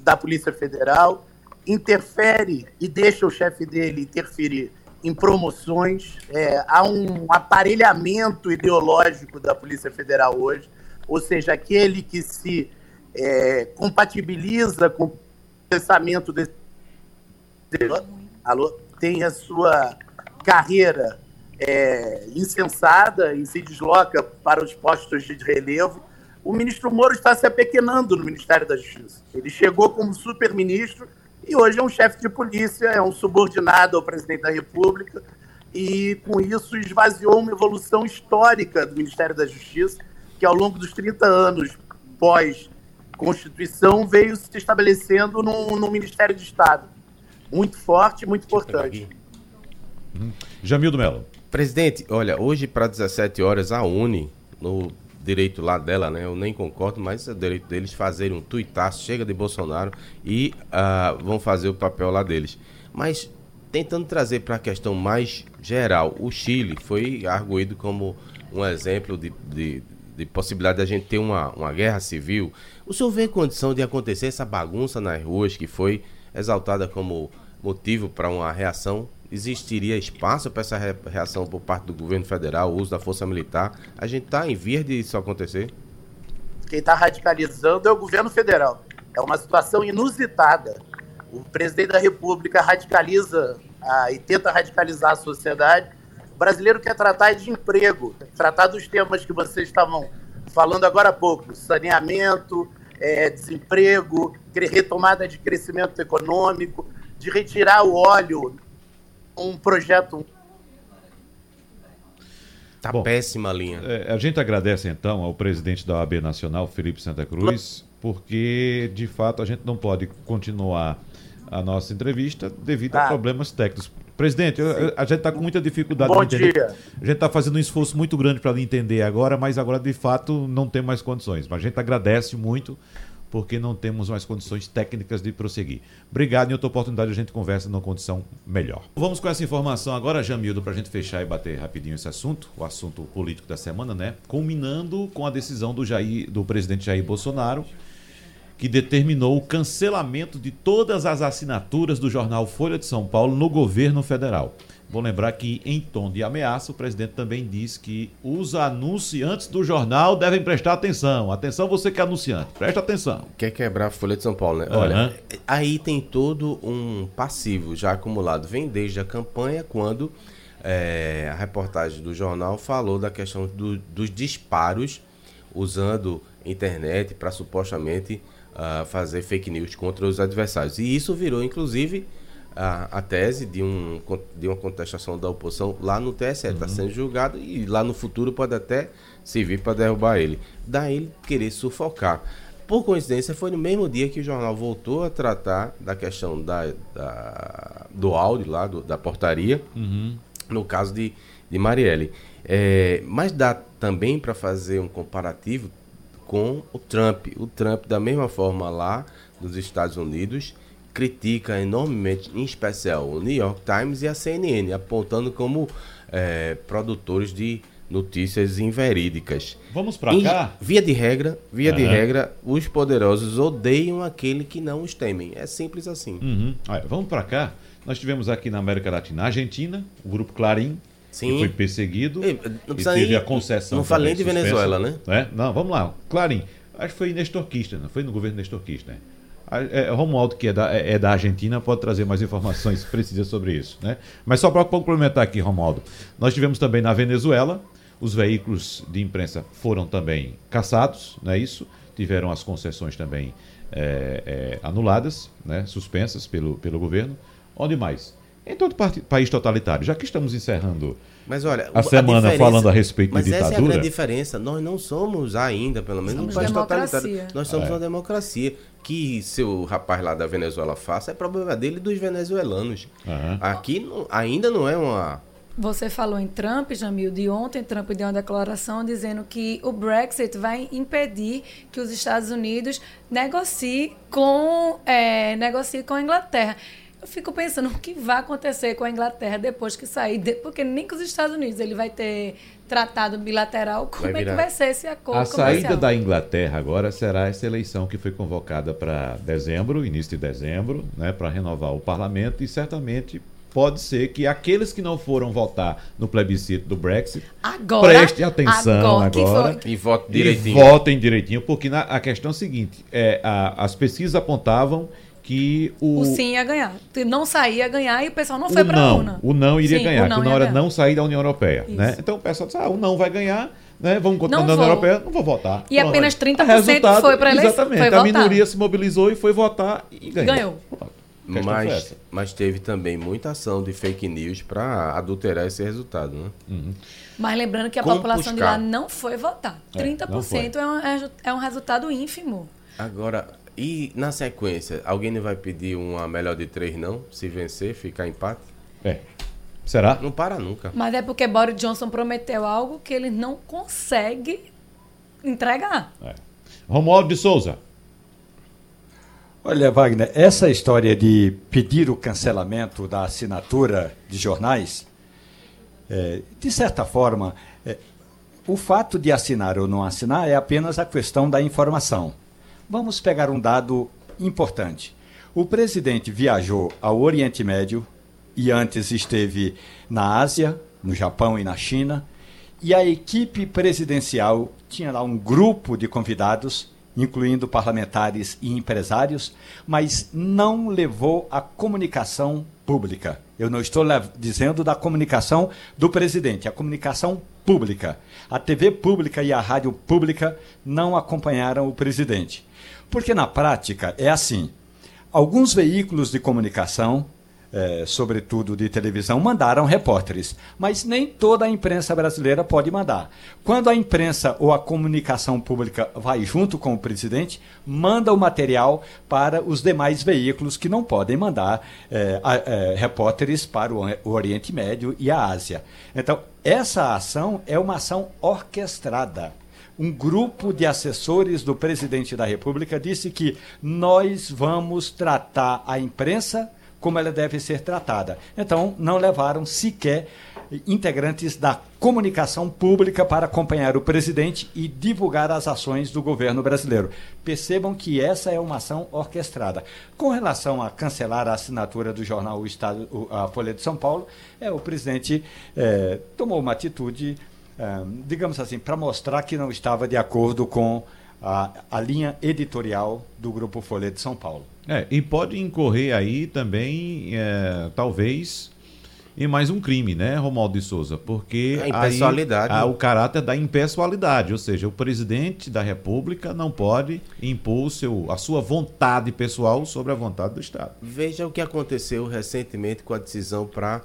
da Polícia Federal, interfere e deixa o chefe dele interferir em promoções. É, há um aparelhamento ideológico da Polícia Federal hoje ou seja, aquele que se é, compatibiliza com o pensamento desse. Alô? Tem a sua carreira é, insensada e se desloca para os postos de relevo. O ministro Moro está se apequenando no Ministério da Justiça. Ele chegou como super-ministro e hoje é um chefe de polícia, é um subordinado ao presidente da República, e com isso esvaziou uma evolução histórica do Ministério da Justiça que ao longo dos 30 anos pós-Constituição veio se estabelecendo no, no Ministério de Estado. Muito forte, muito importante. Uhum. Jamildo Melo. Presidente, olha, hoje para 17 horas a Uni, no direito lá dela, né? Eu nem concordo, mas é o direito deles fazerem um tuitaço, chega de Bolsonaro e uh, vão fazer o papel lá deles. Mas tentando trazer para a questão mais geral, o Chile foi arguído como um exemplo de, de de possibilidade de a gente ter uma, uma guerra civil, o senhor vê condição de acontecer essa bagunça nas ruas que foi exaltada como motivo para uma reação? Existiria espaço para essa reação por parte do governo federal, o uso da força militar? A gente está em vias de isso acontecer? Quem está radicalizando é o governo federal. É uma situação inusitada. O presidente da República radicaliza ah, e tenta radicalizar a sociedade o brasileiro quer tratar de emprego, tratar dos temas que vocês estavam falando agora há pouco: saneamento, é, desemprego, retomada de crescimento econômico, de retirar o óleo, um projeto. Tá Bom, péssima a linha. É, a gente agradece então ao presidente da OAB Nacional, Felipe Santa Cruz, porque de fato a gente não pode continuar a nossa entrevista devido a problemas técnicos. Presidente, eu, a gente está com muita dificuldade Bom de entender. Dia. A gente está fazendo um esforço muito grande para entender agora, mas agora de fato não tem mais condições. Mas a gente agradece muito porque não temos mais condições técnicas de prosseguir. Obrigado, em outra oportunidade a gente conversa numa condição melhor. Vamos com essa informação agora, Jamildo, para a gente fechar e bater rapidinho esse assunto, o assunto político da semana, né? Culminando com a decisão do, Jair, do presidente Jair Bolsonaro que determinou o cancelamento de todas as assinaturas do jornal Folha de São Paulo no governo federal. Vou lembrar que, em tom de ameaça, o presidente também disse que os anunciantes do jornal devem prestar atenção. Atenção, você que é anunciante, presta atenção. Quer quebrar a Folha de São Paulo, né? Uhum. Olha, aí tem todo um passivo já acumulado. Vem desde a campanha, quando é, a reportagem do jornal falou da questão do, dos disparos usando internet para supostamente uh, fazer fake news contra os adversários. E isso virou, inclusive, a, a tese de, um, de uma contestação da oposição lá no TSE. Está uhum. sendo julgado e lá no futuro pode até servir para derrubar ele. Daí ele querer sufocar. por coincidência, foi no mesmo dia que o jornal voltou a tratar da questão da, da do áudio lá, do, da portaria, Uhum. no caso de, de Marielle. É, mas dá também para fazer um comparativo com o Trump. O Trump, da mesma forma lá nos Estados Unidos, critica enormemente, em especial o New York Times e a CNN, apontando como é, produtores de notícias inverídicas. Vamos Em- cá? Via de regra, via de Aham. regra, os poderosos odeiam aquele que não os temem. É simples assim. Uhum. Olha, vamos pra cá. Nós tivemos aqui na América Latina a Argentina, o grupo Clarim, Sim. que foi perseguido e precisa teve nem- a concessão. não falei de suspensa. Venezuela, né? É? Não, vamos lá. Clarim, acho que foi Nestor Kirchner, não foi no governo Nestor Kirchner. A- É, Romualdo, que é da, é é da Argentina, pode trazer mais informações precisas sobre isso. Né? Mas só para complementar aqui, Romualdo, nós tivemos também na Venezuela, os veículos de imprensa foram também caçados, não é isso? Tiveram as concessões também é, é, anuladas, né? suspensas pelo, pelo governo. Onde mais? Em todo país totalitário. Já que estamos encerrando Mas olha, A semana diferença- falando a respeito de mas essa é a ditadura. grande diferença. Nós não somos ainda, pelo menos, Somos um país democracia. totalitário. Nós somos É. uma democracia. Que seu rapaz lá da Venezuela faça é problema dele e dos venezuelanos. Aham. Aqui não- ainda não é uma. Você falou em Trump, Jamil, de ontem Trump deu uma declaração dizendo que o Brexit vai impedir que os Estados Unidos negociem com, é, negocie com a Inglaterra. Eu fico pensando o que vai acontecer com a Inglaterra depois que sair, de- porque nem com os Estados Unidos ele vai ter tratado bilateral. Como Vai é que virar- vai ser esse acordo A saída comercial? da Inglaterra agora será essa eleição que foi convocada para dezembro, início de dezembro, né, para renovar o parlamento e certamente pode ser que aqueles que não foram votar no plebiscito do Brexit Agora, preste atenção agora agora, E voto e direitinho. votem direitinho, porque na- a questão é a seguinte: é, a- as pesquisas apontavam que o, O sim ia ganhar. Não sair ia ganhar e o pessoal não foi para a não, urna. o não iria Sim, ganhar, o não que na hora ganhar. não sair da União Europeia, né? Então o pessoal disse, ah, o não vai ganhar, né? Vamos continuar na União. Europeia, não vou votar. E apenas 30% Resultado, foi pra eleição, Exatamente, foi a votar. minoria se mobilizou e foi votar e ganhou. Ganhou. Pronto. Foi Mas, mas teve também muita ação de fake news para adulterar esse resultado, né? Mas lembrando que a Como população de lá não foi votar. É, 30% é, um, é- é um resultado ínfimo. Agora, e na sequência, alguém não vai pedir uma melhor de três, não? Se vencer, ficar empate? É. Será? Não para nunca. Mas é porque Boris Johnson prometeu algo que ele não consegue entregar. É. Romualdo de Souza. Olha, Wagner, essa história de pedir o cancelamento da assinatura de jornais, é, de certa forma, é, o fato de assinar ou não assinar é apenas a questão da informação. Vamos pegar um dado importante. O presidente viajou ao Oriente Médio e antes esteve na Ásia, no Japão e na China, e a equipe presidencial tinha lá um grupo de convidados incluindo parlamentares e empresários, mas não levou a comunicação pública. Eu não estou dizendo da comunicação do presidente, a comunicação pública. A TV pública e a rádio pública não acompanharam o presidente. Porque na prática é assim: alguns veículos de comunicação, eh, sobretudo de televisão, mandaram repórteres, mas nem toda a imprensa brasileira pode mandar. Quando a imprensa ou a comunicação pública vai junto com o presidente, manda o material para os demais veículos que não podem mandar a- eh, repórteres para o Oriente Médio e a Ásia. Então, essa ação é uma ação orquestrada um grupo de assessores do presidente da República disse que nós vamos tratar a imprensa como ela deve ser tratada. Então, não levaram sequer integrantes da comunicação pública para acompanhar o presidente e divulgar as ações do governo brasileiro. Percebam que essa é uma ação orquestrada. Com relação a cancelar a assinatura do jornal O Estado, a Folha de São Paulo, é, o presidente eh, tomou uma atitude digamos assim, para mostrar que não estava de acordo com a, a linha editorial do Grupo Folha de São Paulo. É, e pode incorrer aí também, é, talvez, em mais um crime, né, Romualdo de Souza? Porque A aí impessoalidade. há o caráter da impessoalidade, ou seja, o presidente da República não pode impor o seu, a sua vontade pessoal sobre a vontade do Estado. Veja o que aconteceu recentemente com a decisão para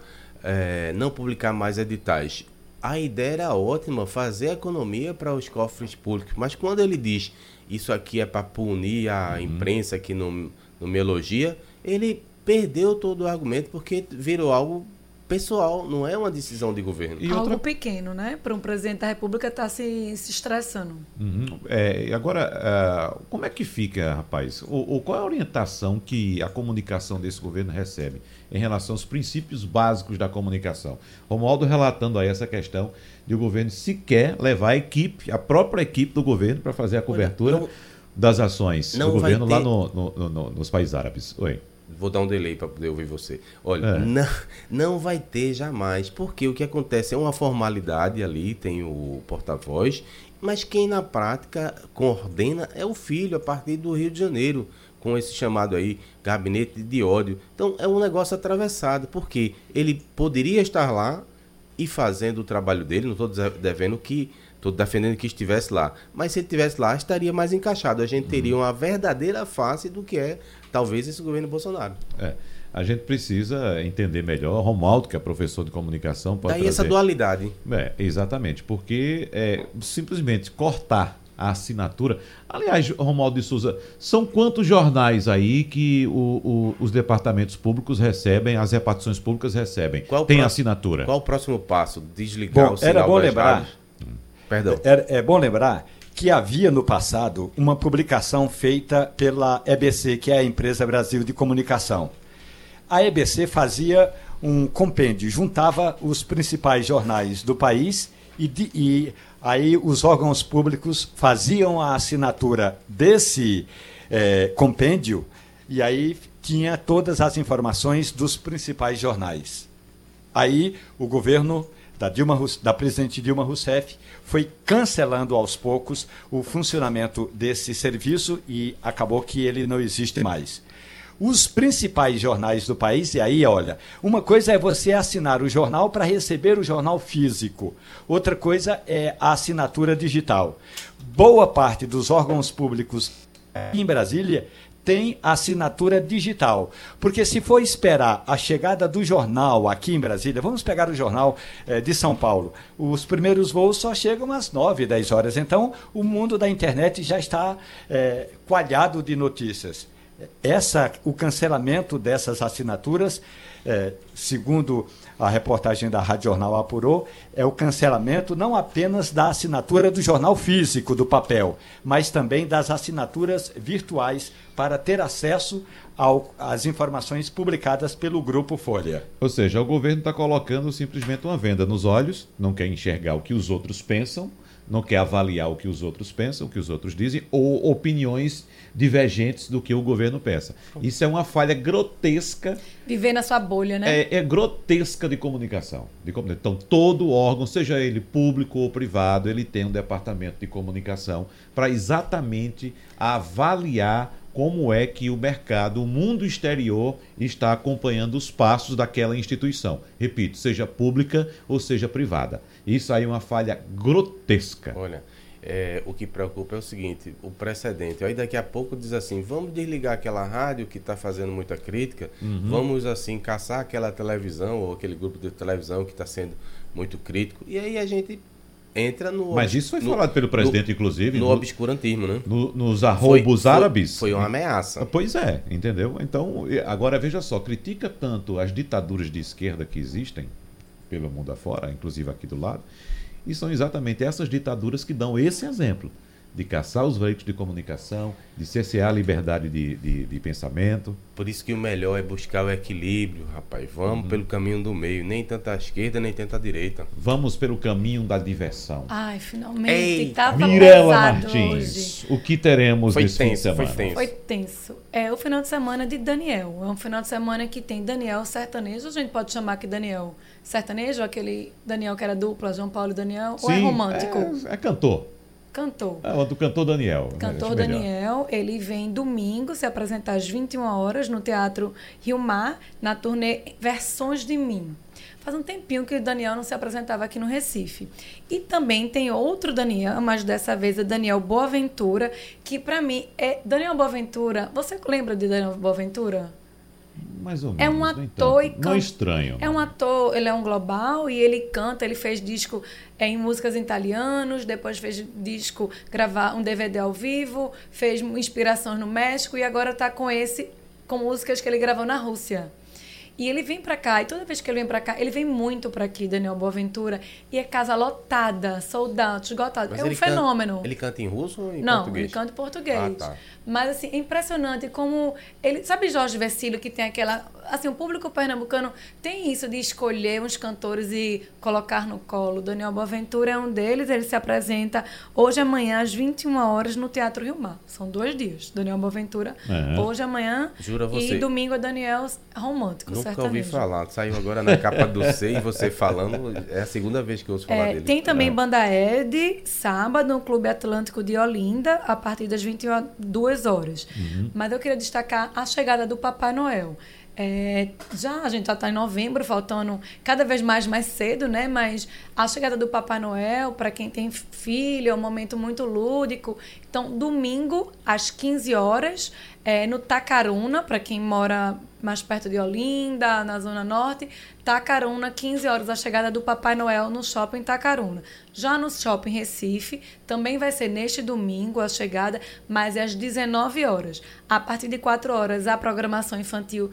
não publicar mais editais. A ideia era ótima, fazer economia para os cofres públicos. Mas quando ele diz isso aqui é para punir a uhum. imprensa que não, não me elogia, ele perdeu todo o argumento porque virou algo pessoal, não é uma decisão de governo. E Algo outra... pequeno, né? Para um presidente da República estar tá se, se estressando. Uhum. É, agora, uh, como é que fica, rapaz? O, o, qual é a orientação que a comunicação desse governo recebe em relação aos princípios básicos da comunicação? Romualdo relatando aí essa questão de o governo sequer levar a equipe, a própria equipe do governo, para fazer a cobertura não, das ações do governo ter... lá no, no, no, nos países árabes. Oi. Vou dar um delay para poder ouvir você. Olha, é. não, não vai ter jamais, porque o que acontece é uma formalidade ali, tem o porta-voz, mas quem na prática coordena é o filho a partir do Rio de Janeiro, com esse chamado aí gabinete de ódio. Então é um negócio atravessado, porque ele poderia estar lá e fazendo o trabalho dele, não estou devendo que Estou defendendo que estivesse lá. Mas se ele estivesse lá, estaria mais encaixado. A gente teria uma verdadeira face do que é, talvez, esse governo Bolsonaro. É. A gente precisa entender melhor. Romualdo, que é professor de comunicação, pode Daí trazer... essa dualidade. É, exatamente. Porque é, simplesmente cortar a assinatura. Aliás, Romualdo de Souza, são quantos jornais aí que o, o, os departamentos públicos recebem, as repartições públicas recebem? Qual Tem assinatura. Qual o próximo passo? Desligar bom, o sinal Era bom lembrar, Perdão. É, é bom lembrar que havia no passado uma publicação feita pela EBC, que é a Empresa Brasil de Comunicação. A EBC fazia um compêndio, juntava os principais jornais do país e, de, e aí os órgãos públicos faziam a assinatura desse é, compêndio e aí tinha todas as informações dos principais jornais. Aí o governo da, Dilma, da presidente Dilma Rousseff foi cancelando aos poucos o funcionamento desse serviço e acabou que ele não existe mais. Os principais jornais do país, e aí, olha, uma coisa é você assinar o jornal para receber o jornal físico, outra coisa é a assinatura digital. Boa parte dos órgãos públicos em Brasília tem assinatura digital. Porque se for esperar a chegada do jornal aqui em Brasília, vamos pegar o jornal eh, de São Paulo, os primeiros voos só chegam às 9, 10 horas. Então, o mundo da internet já está eh, coalhado de notícias. Essa, o cancelamento dessas assinaturas, eh, segundo a reportagem da Rádio Jornal apurou, é o cancelamento não apenas da assinatura do jornal físico, do papel, mas também das assinaturas virtuais para ter acesso às informações publicadas pelo Grupo Folha. Ou seja, o governo está colocando simplesmente uma venda nos olhos, não quer enxergar o que os outros pensam, não quer avaliar o que os outros pensam, o que os outros dizem, ou opiniões divergentes do que o governo pensa. Isso é uma falha grotesca. Viver na sua bolha, né? É, é grotesca de comunicação, de comunicação. Então, todo órgão, seja ele público ou privado, ele tem um departamento de comunicação para exatamente avaliar como é que o mercado, o mundo exterior, está acompanhando os passos daquela instituição. Repito, seja pública ou seja privada. Isso aí é uma falha grotesca. Olha, é, o que preocupa é o seguinte: o precedente. Aí daqui a pouco diz assim: vamos desligar aquela rádio que está fazendo muita crítica, uhum. vamos assim caçar aquela televisão ou aquele grupo de televisão que está sendo muito crítico. E aí a gente entra no. Mas isso foi no, falado pelo presidente, no, inclusive. No, no, obscurantismo, né? nos arroubos foi, árabes. Foi, foi uma ameaça. Pois é, entendeu? Então, agora veja só: critica tanto as ditaduras de esquerda que existem pelo mundo afora, inclusive aqui do lado, e são exatamente essas ditaduras que dão esse exemplo de caçar os veículos de comunicação, de cercear a liberdade de, de, de, pensamento. Por isso que o melhor é buscar o equilíbrio, rapaz. Vamos uhum. pelo caminho do meio, nem tanto à esquerda, nem tanto à direita. Vamos pelo caminho da diversão. Ai, finalmente. Ei, tava Mirela Martins, hoje. o que teremos foi nesse tenso, fim de semana? Foi tenso. foi tenso. É o final de semana de Daniel. É um final de semana que tem Daniel sertanejo. A gente pode chamar que Daniel sertanejo, aquele Daniel que era dupla, João Paulo e Daniel, Sim, ou é romântico? É, é cantor. Cantor. O do cantor Daniel. Né? Cantor Daniel, ele vem domingo se apresentar às 21 horas no Teatro Rio Mar, na turnê Versões de Mim. Faz um tempinho que o Daniel não se apresentava aqui no Recife. E também tem outro Daniel, mas dessa vez é Daniel Boaventura, que para mim é Daniel Boaventura. Você lembra de Daniel Boaventura? Mais ou menos. É um ator e Não canta. estranho. É um ator, ele é um global e ele canta, ele fez disco é, em músicas em italianos, depois fez disco, gravar um DVD ao vivo, fez inspirações no México e agora está com esse, com músicas que ele gravou na Rússia. E ele vem pra cá, e toda vez que ele vem pra cá, ele vem muito pra aqui, Daniel Boaventura, e é casa lotada, soldado, esgotado. Mas É um ele canta- fenômeno. ele canta em russo ou em Não, português? ele canta em português. Ah, tá. Mas, assim, é impressionante como ele... Sabe Jorge Vecílio, que tem aquela... Assim, o público pernambucano tem isso de escolher uns cantores e colocar no colo. Daniel Boaventura é um deles. Ele se apresenta hoje amanhã, às 21 horas, no Teatro Rio Mar. São dois dias. Daniel Boaventura, É. hoje amanhã. Jura você. E domingo é Daniel Romântico, Nunca ouvi sertanejo. falar. Saiu agora na capa do C e você falando. É a segunda vez que eu ouço falar É, dele. tem também Banda Ed, sábado, no Clube Atlântico de Olinda, a partir das 22 horas. Mas eu queria destacar a chegada do Papai Noel. É, já a gente já está em novembro, faltando cada vez mais mais cedo, né? Mas a chegada do Papai Noel, para quem tem filho, é um momento muito lúdico. Então, domingo, às 15 horas, é, no Tacaruna, para quem mora mais perto de Olinda, na Zona Norte, Tacaruna, 15 horas, a chegada do Papai Noel no Shopping Tacaruna. Já no Shopping Recife, também vai ser neste domingo a chegada, mas é às 19 horas. A partir de 4 horas, a programação infantil,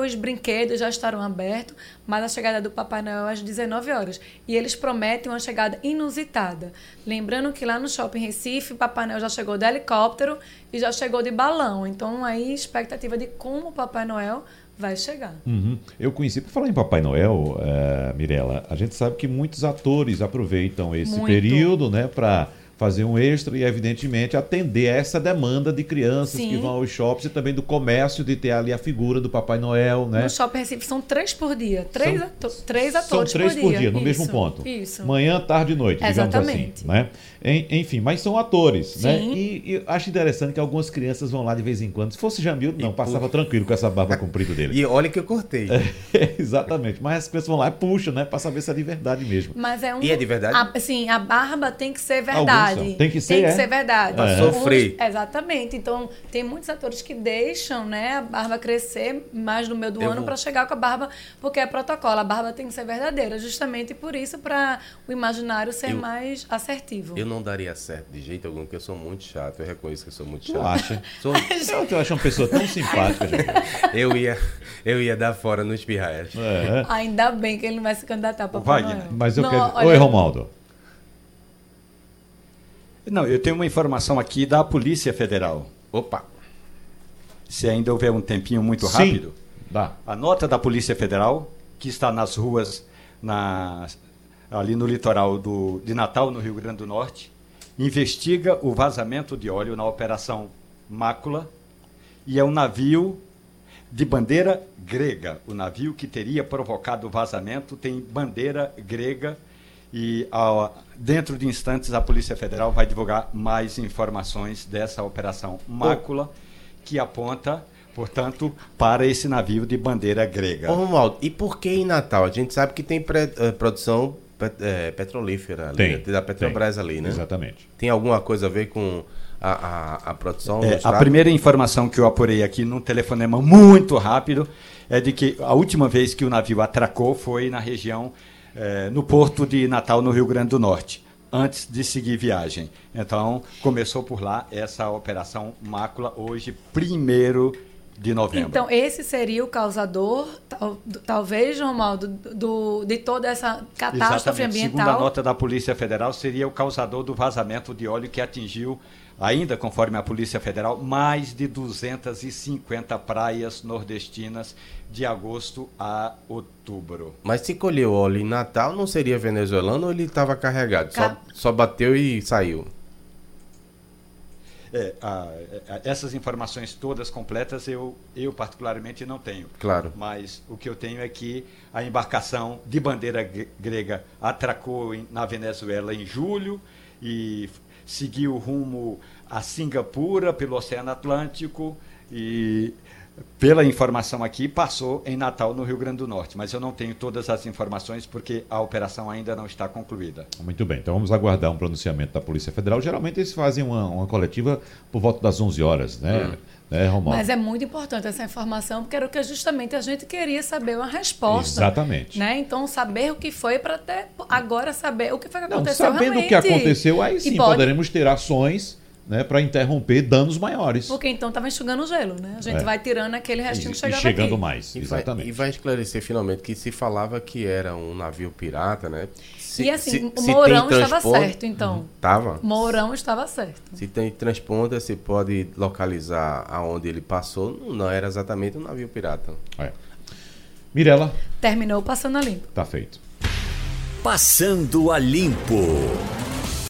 os brinquedos já estarão abertos, mas a chegada do Papai Noel é às 19 horas. E eles prometem uma chegada inusitada. Lembrando que lá no Shopping Recife, Papai Noel já chegou de helicóptero e já chegou de balão. Então, aí, expectativa de como o Papai Noel vai chegar. Uhum. Eu conheci, por falar em Papai Noel, eh, Mirella, a gente sabe que muitos atores aproveitam esse Muito. período, né, para fazer um extra e, evidentemente, atender a essa demanda de crianças Sim. que vão aos shoppings e também do comércio de ter ali a figura do Papai Noel, né? No Shopping Recife são três por dia. Três, São- ato- três São atores três por dia, no Isso, mesmo ponto. Isso. Manhã, tarde e noite, digamos Exatamente. assim. Né? En- Enfim, mas são atores, né? Sim. E, e acho interessante que algumas crianças vão lá de vez em quando. Se fosse Jamil, não, passava tranquilo com essa barba comprida dele. E olha que eu cortei. Exatamente. Mas as crianças vão lá e puxam, né? Pra saber se é de verdade mesmo. Mas é um. E é de verdade? A, sim, a barba tem que ser Alguns verdade. Tem que ser, é? verdade. Pra Uns- sofrer. exatamente. Então, tem muitos atores que deixam, né, a barba crescer mais no meio do Eu ano vou- para chegar com a barba, porque é protocolo. A barba tem que ser verdadeira, justamente por isso, para o imaginário ser Eu- mais assertivo. Eu não daria certo de jeito algum, porque eu sou muito chato. Eu reconheço que eu sou muito Tu chato. acha? Sou- Eu, eu acho uma pessoa tão simpática, gente. eu, ia, eu ia dar fora no espirraias. É. Ainda bem que ele não vai se candidatar para Noel. Mas eu Não, quero. olha, Oi, Romaldo. Não, eu tenho uma informação aqui da Polícia Federal. Opa! Se ainda houver um tempinho muito Sim. rápido. Dá. A nota da Polícia Federal, que está nas ruas na- ali no litoral do, de Natal, no Rio Grande do Norte, investiga o vazamento de óleo na Operação Mácula e é um navio de bandeira grega. O navio que teria provocado o vazamento tem bandeira grega e ah, dentro de instantes a Polícia Federal vai divulgar mais informações dessa Operação Mácula que aponta, portanto, para esse navio de bandeira grega. Ô, Romualdo, e por que em Natal? A gente sabe que tem pré- eh, produção pet- eh, petrolífera ali, Tem. né? da Petrobras tem. ali, né? Exatamente. Tem alguma coisa a ver com a, a, a produção? É, a estado? primeira informação que eu apurei aqui num telefonema muito rápido é de que a última vez que o navio atracou foi na região, eh, no porto de Natal, no Rio Grande do Norte, antes de seguir viagem. Então, começou por lá essa operação Mácula, hoje, primeiro de novembro. Então, esse seria o causador, tal- talvez, Romaldo, do, de toda essa catástrofe Exatamente. Segundo a ambiental. nota da Polícia Federal, seria o causador do vazamento de óleo que atingiu, ainda conforme a Polícia Federal, mais de 250 praias nordestinas de agosto a outubro. Mas se colheu óleo em Natal, não seria venezuelano ou ele estava carregado? Só, só bateu e saiu. É, a- a- essas informações todas completas eu, eu particularmente não tenho. Claro. Mas o que eu tenho é que a embarcação de bandeira gre- grega atracou em- na Venezuela em julho e seguiu rumo a Singapura pelo Oceano Atlântico e pela informação aqui, passou em Natal, no Rio Grande do Norte. Mas eu não tenho todas as informações porque a operação ainda não está concluída. Muito bem, então vamos aguardar um pronunciamento da Polícia Federal. Geralmente eles fazem uma, uma coletiva por volta das 11 horas, né? Hum. Né Romualdo? Mas é muito importante essa informação, porque era o que justamente a gente queria saber uma resposta. Exatamente. Né? Então, saber o que foi para até agora saber o que foi que Não, aconteceu sabendo o que aconteceu, aí E sim pode- poderemos ter ações né, para interromper danos maiores. Porque então estava enxugando o gelo, né? A gente É. vai tirando aquele E, restinho e que chegava chegando aqui. mais, E vai, exatamente. e vai esclarecer finalmente que se falava que era um navio pirata, né? Se- e assim, se- o se Mourão estava certo, então. Tava? Mourão estava certo. Se tem transponder, se pode localizar aonde ele passou. Não, não era exatamente um navio pirata. É. Mirela, Terminou passando a limpo. tá feito. Passando a Limpo.